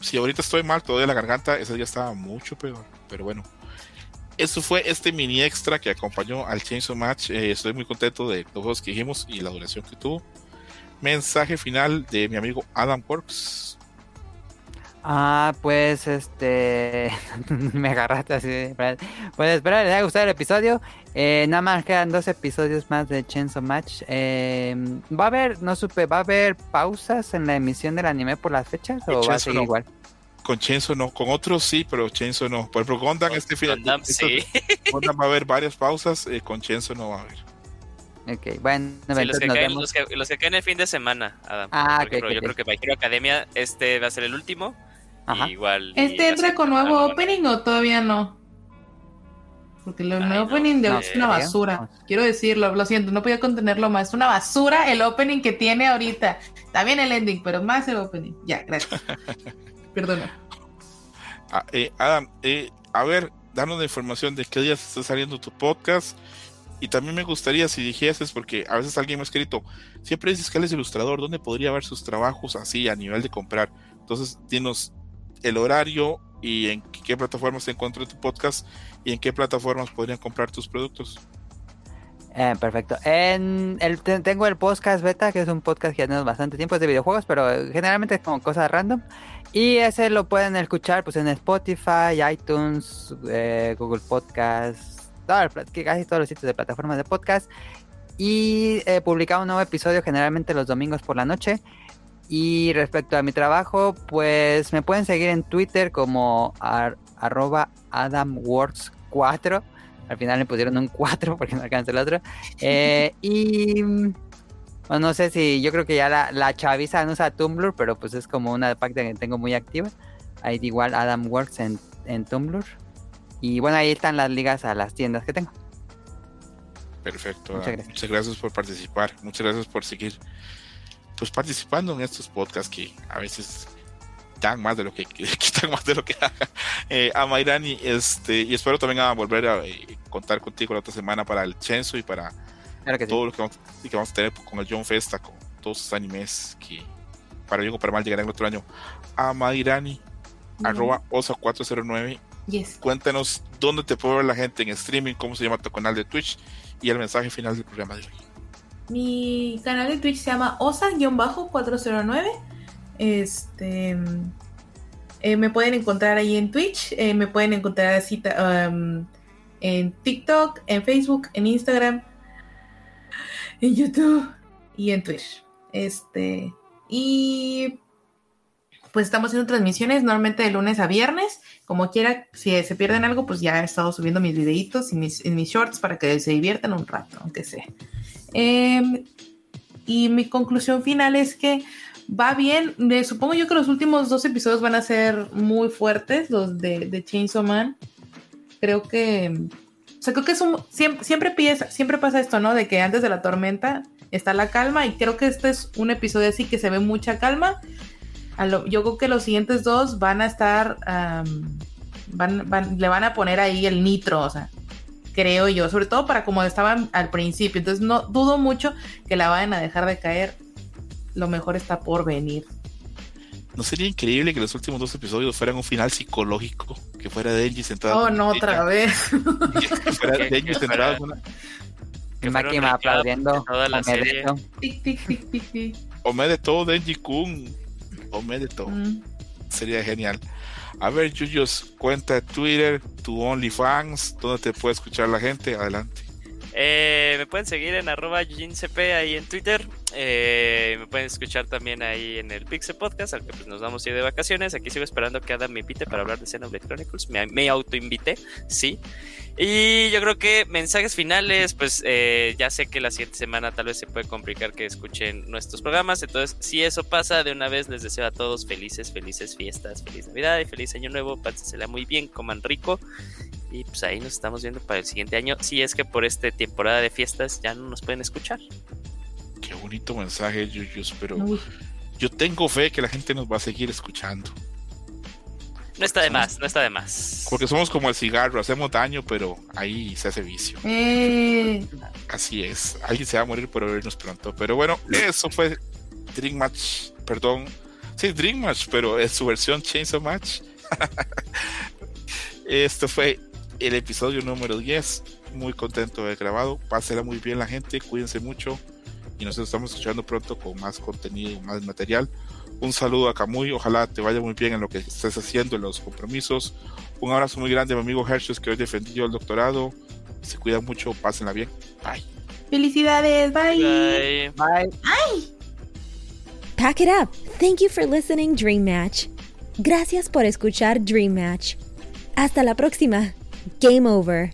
Si ahorita estoy mal todavía la garganta, ese día estaba mucho peor. Pero bueno, eso fue este mini extra que acompañó al Chainsaw Match. Eh, estoy muy contento de los juegos que dijimos y la duración que tuvo. Mensaje final de mi amigo Adam Works. Ah, pues este. me agarraste así. Pues espero les haya gustado el episodio. Eh, nada más quedan dos episodios más de Chainsaw Match. Eh, va a haber, no supe, ¿va a haber pausas en la emisión del anime por las fechas o va a seguir no. igual? Con Chainsaw no, con otros sí, pero Chainsaw no. Por ejemplo, Gondam este final. Gundam, sí. Gundam va a haber varias pausas, eh, con Chainsaw no va a haber. Ok, bueno, Sí, los, que nos caen, vemos. los, que, los que caen el fin de semana, Adam. Ah, Por ok, ejemplo, ok, yo creo que My Hero Academia este va a ser el último. Ajá. Y igual. ¿Este entra con nuevo opening o todavía no? Porque el nuevo no. opening de No, hoy es una basura. No. Quiero decirlo, lo siento, no podía contenerlo más. Es una basura el opening que tiene ahorita. También el ending, pero más el opening. Ya, gracias. Perdona. Ah, eh, Adam, eh, a ver, danos la información de qué días está saliendo tu podcast. Y también me gustaría si dijeses, porque a veces alguien me ha escrito, siempre dices que él es ilustrador, ¿dónde podría ver sus trabajos así a nivel de comprar? Entonces, dinos el horario y en qué plataformas se encuentra tu podcast y en qué plataformas podrían comprar tus productos. Eh, perfecto. En el, te- tengo el podcast beta, que es un podcast que tenemos bastante tiempo es de videojuegos, pero generalmente es como cosas random. Y ese lo pueden escuchar pues en Spotify, iTunes, eh, Google Podcast, todas las plat- que casi todos los sitios de plataformas de podcast. Y eh, publicamos un nuevo episodio generalmente los domingos por la noche. Y respecto a mi trabajo, pues me pueden seguir en Twitter como ar- arroba AdamWorks4. Al final le pusieron un 4 porque no alcanza el otro. Eh, y bueno, no sé si yo creo que ya la, la chaviza no usa Tumblr, pero pues es como una página que tengo muy activa. Ahí igual Adam Works en, en Tumblr. Y bueno, ahí están las ligas a las tiendas que tengo. Perfecto. Muchas gracias. Muchas gracias por participar. Muchas gracias por seguir pues participando en estos podcasts que a veces dan más de lo que quitan más de lo que haga. Eh, a Mayrani, este, y espero también a volver a eh, contar contigo la otra semana para el Chenso y para Claro que sí. todo lo que vamos, que vamos a tener con el John Festa, con todos sus animes que para bien o para mal llegarán el otro año. A Mayrani, arroba osa409 Yes. cuéntanos dónde te puede ver la gente en streaming, cómo se llama tu canal de Twitch y el mensaje final del programa de hoy. Mi canal de Twitch se llama osa-409. Este. eh, me pueden encontrar ahí en Twitch. eh, me pueden encontrar um, en TikTok, en Facebook, en Instagram, en YouTube y en Twitch. Este. Y. Pues estamos haciendo transmisiones normalmente de lunes a viernes. Como quiera, si se pierden algo, pues ya he estado subiendo mis videitos y mis, shorts para que se diviertan un rato, aunque sea. Eh, y mi conclusión final es que va bien. De- supongo yo que los últimos dos episodios van a ser muy fuertes, los de, de Chainsaw Man. Creo que. O sea, creo que es un, siempre, siempre, piensa- siempre pasa esto, ¿no? De que antes de la tormenta está la calma. Y creo que este es un episodio así que se ve mucha calma. A lo- yo creo que los siguientes dos van a estar. van- le van a poner ahí el nitro, o sea creo yo, sobre todo para como estaban al principio. Entonces no dudo mucho que la vayan a dejar de caer. Lo mejor está por venir. ¿No sería increíble que los últimos dos episodios fueran un final psicológico? Que fuera Denji sentado. Oh, no, otra vez. Que fuera Que- Denji sentado que Máquina aplaudiendo. de toda la serie. Omedeto. tic, tic, tic, tic, tic. Ome de todo, Denji Kun. Ome de todo. Mm. Sería genial. A ver, Yuyos, cuenta Twitter, tu OnlyFans, donde te puede escuchar la gente. Adelante. Eh, me pueden seguir en arroba ahí en Twitter. Eh, me pueden escuchar también ahí en el Pixel Podcast, al que pues nos vamos a ir de vacaciones. Aquí sigo esperando que Adam me invite para hablar de Xenoblade Chronicles. Me, me autoinvité, sí. Y yo creo que mensajes finales, pues eh, ya sé que la siguiente semana tal vez se puede complicar que escuchen nuestros programas. Entonces, si eso pasa, de una vez les deseo a todos felices, felices fiestas, feliz Navidad y feliz Año Nuevo. Pásensela muy bien, coman rico. Y pues ahí nos estamos viendo para el siguiente año. Si es que por esta temporada de fiestas ya no nos pueden escuchar. Qué bonito mensaje, Yuyos, pero Uy, yo tengo fe que la gente nos va a seguir escuchando. No está de más, no está de más. Porque somos como el cigarro, hacemos daño, pero ahí se hace vicio. eh, Así es. Alguien se va a morir por oírnos pronto. Pero bueno, eso fue Dream Match. Perdón. Sí, Dream Match, pero es su versión Chainsaw Match. Esto fue el episodio número 10. Muy contento de haber grabado. Pásela muy bien la gente, cuídense mucho. Y nos estamos escuchando pronto con más contenido, más material. Un saludo a Camuy, ojalá te vaya muy bien en lo que estés haciendo, en los compromisos. Un abrazo muy grande a mi amigo Hershey que hoy defendió el doctorado. Se cuidan mucho, pásenla bien. Bye. Felicidades, bye. Bye. Bye. Pack it up. Thank you for listening, Dream Match. Gracias por escuchar Dream Match. Hasta la próxima. Game over.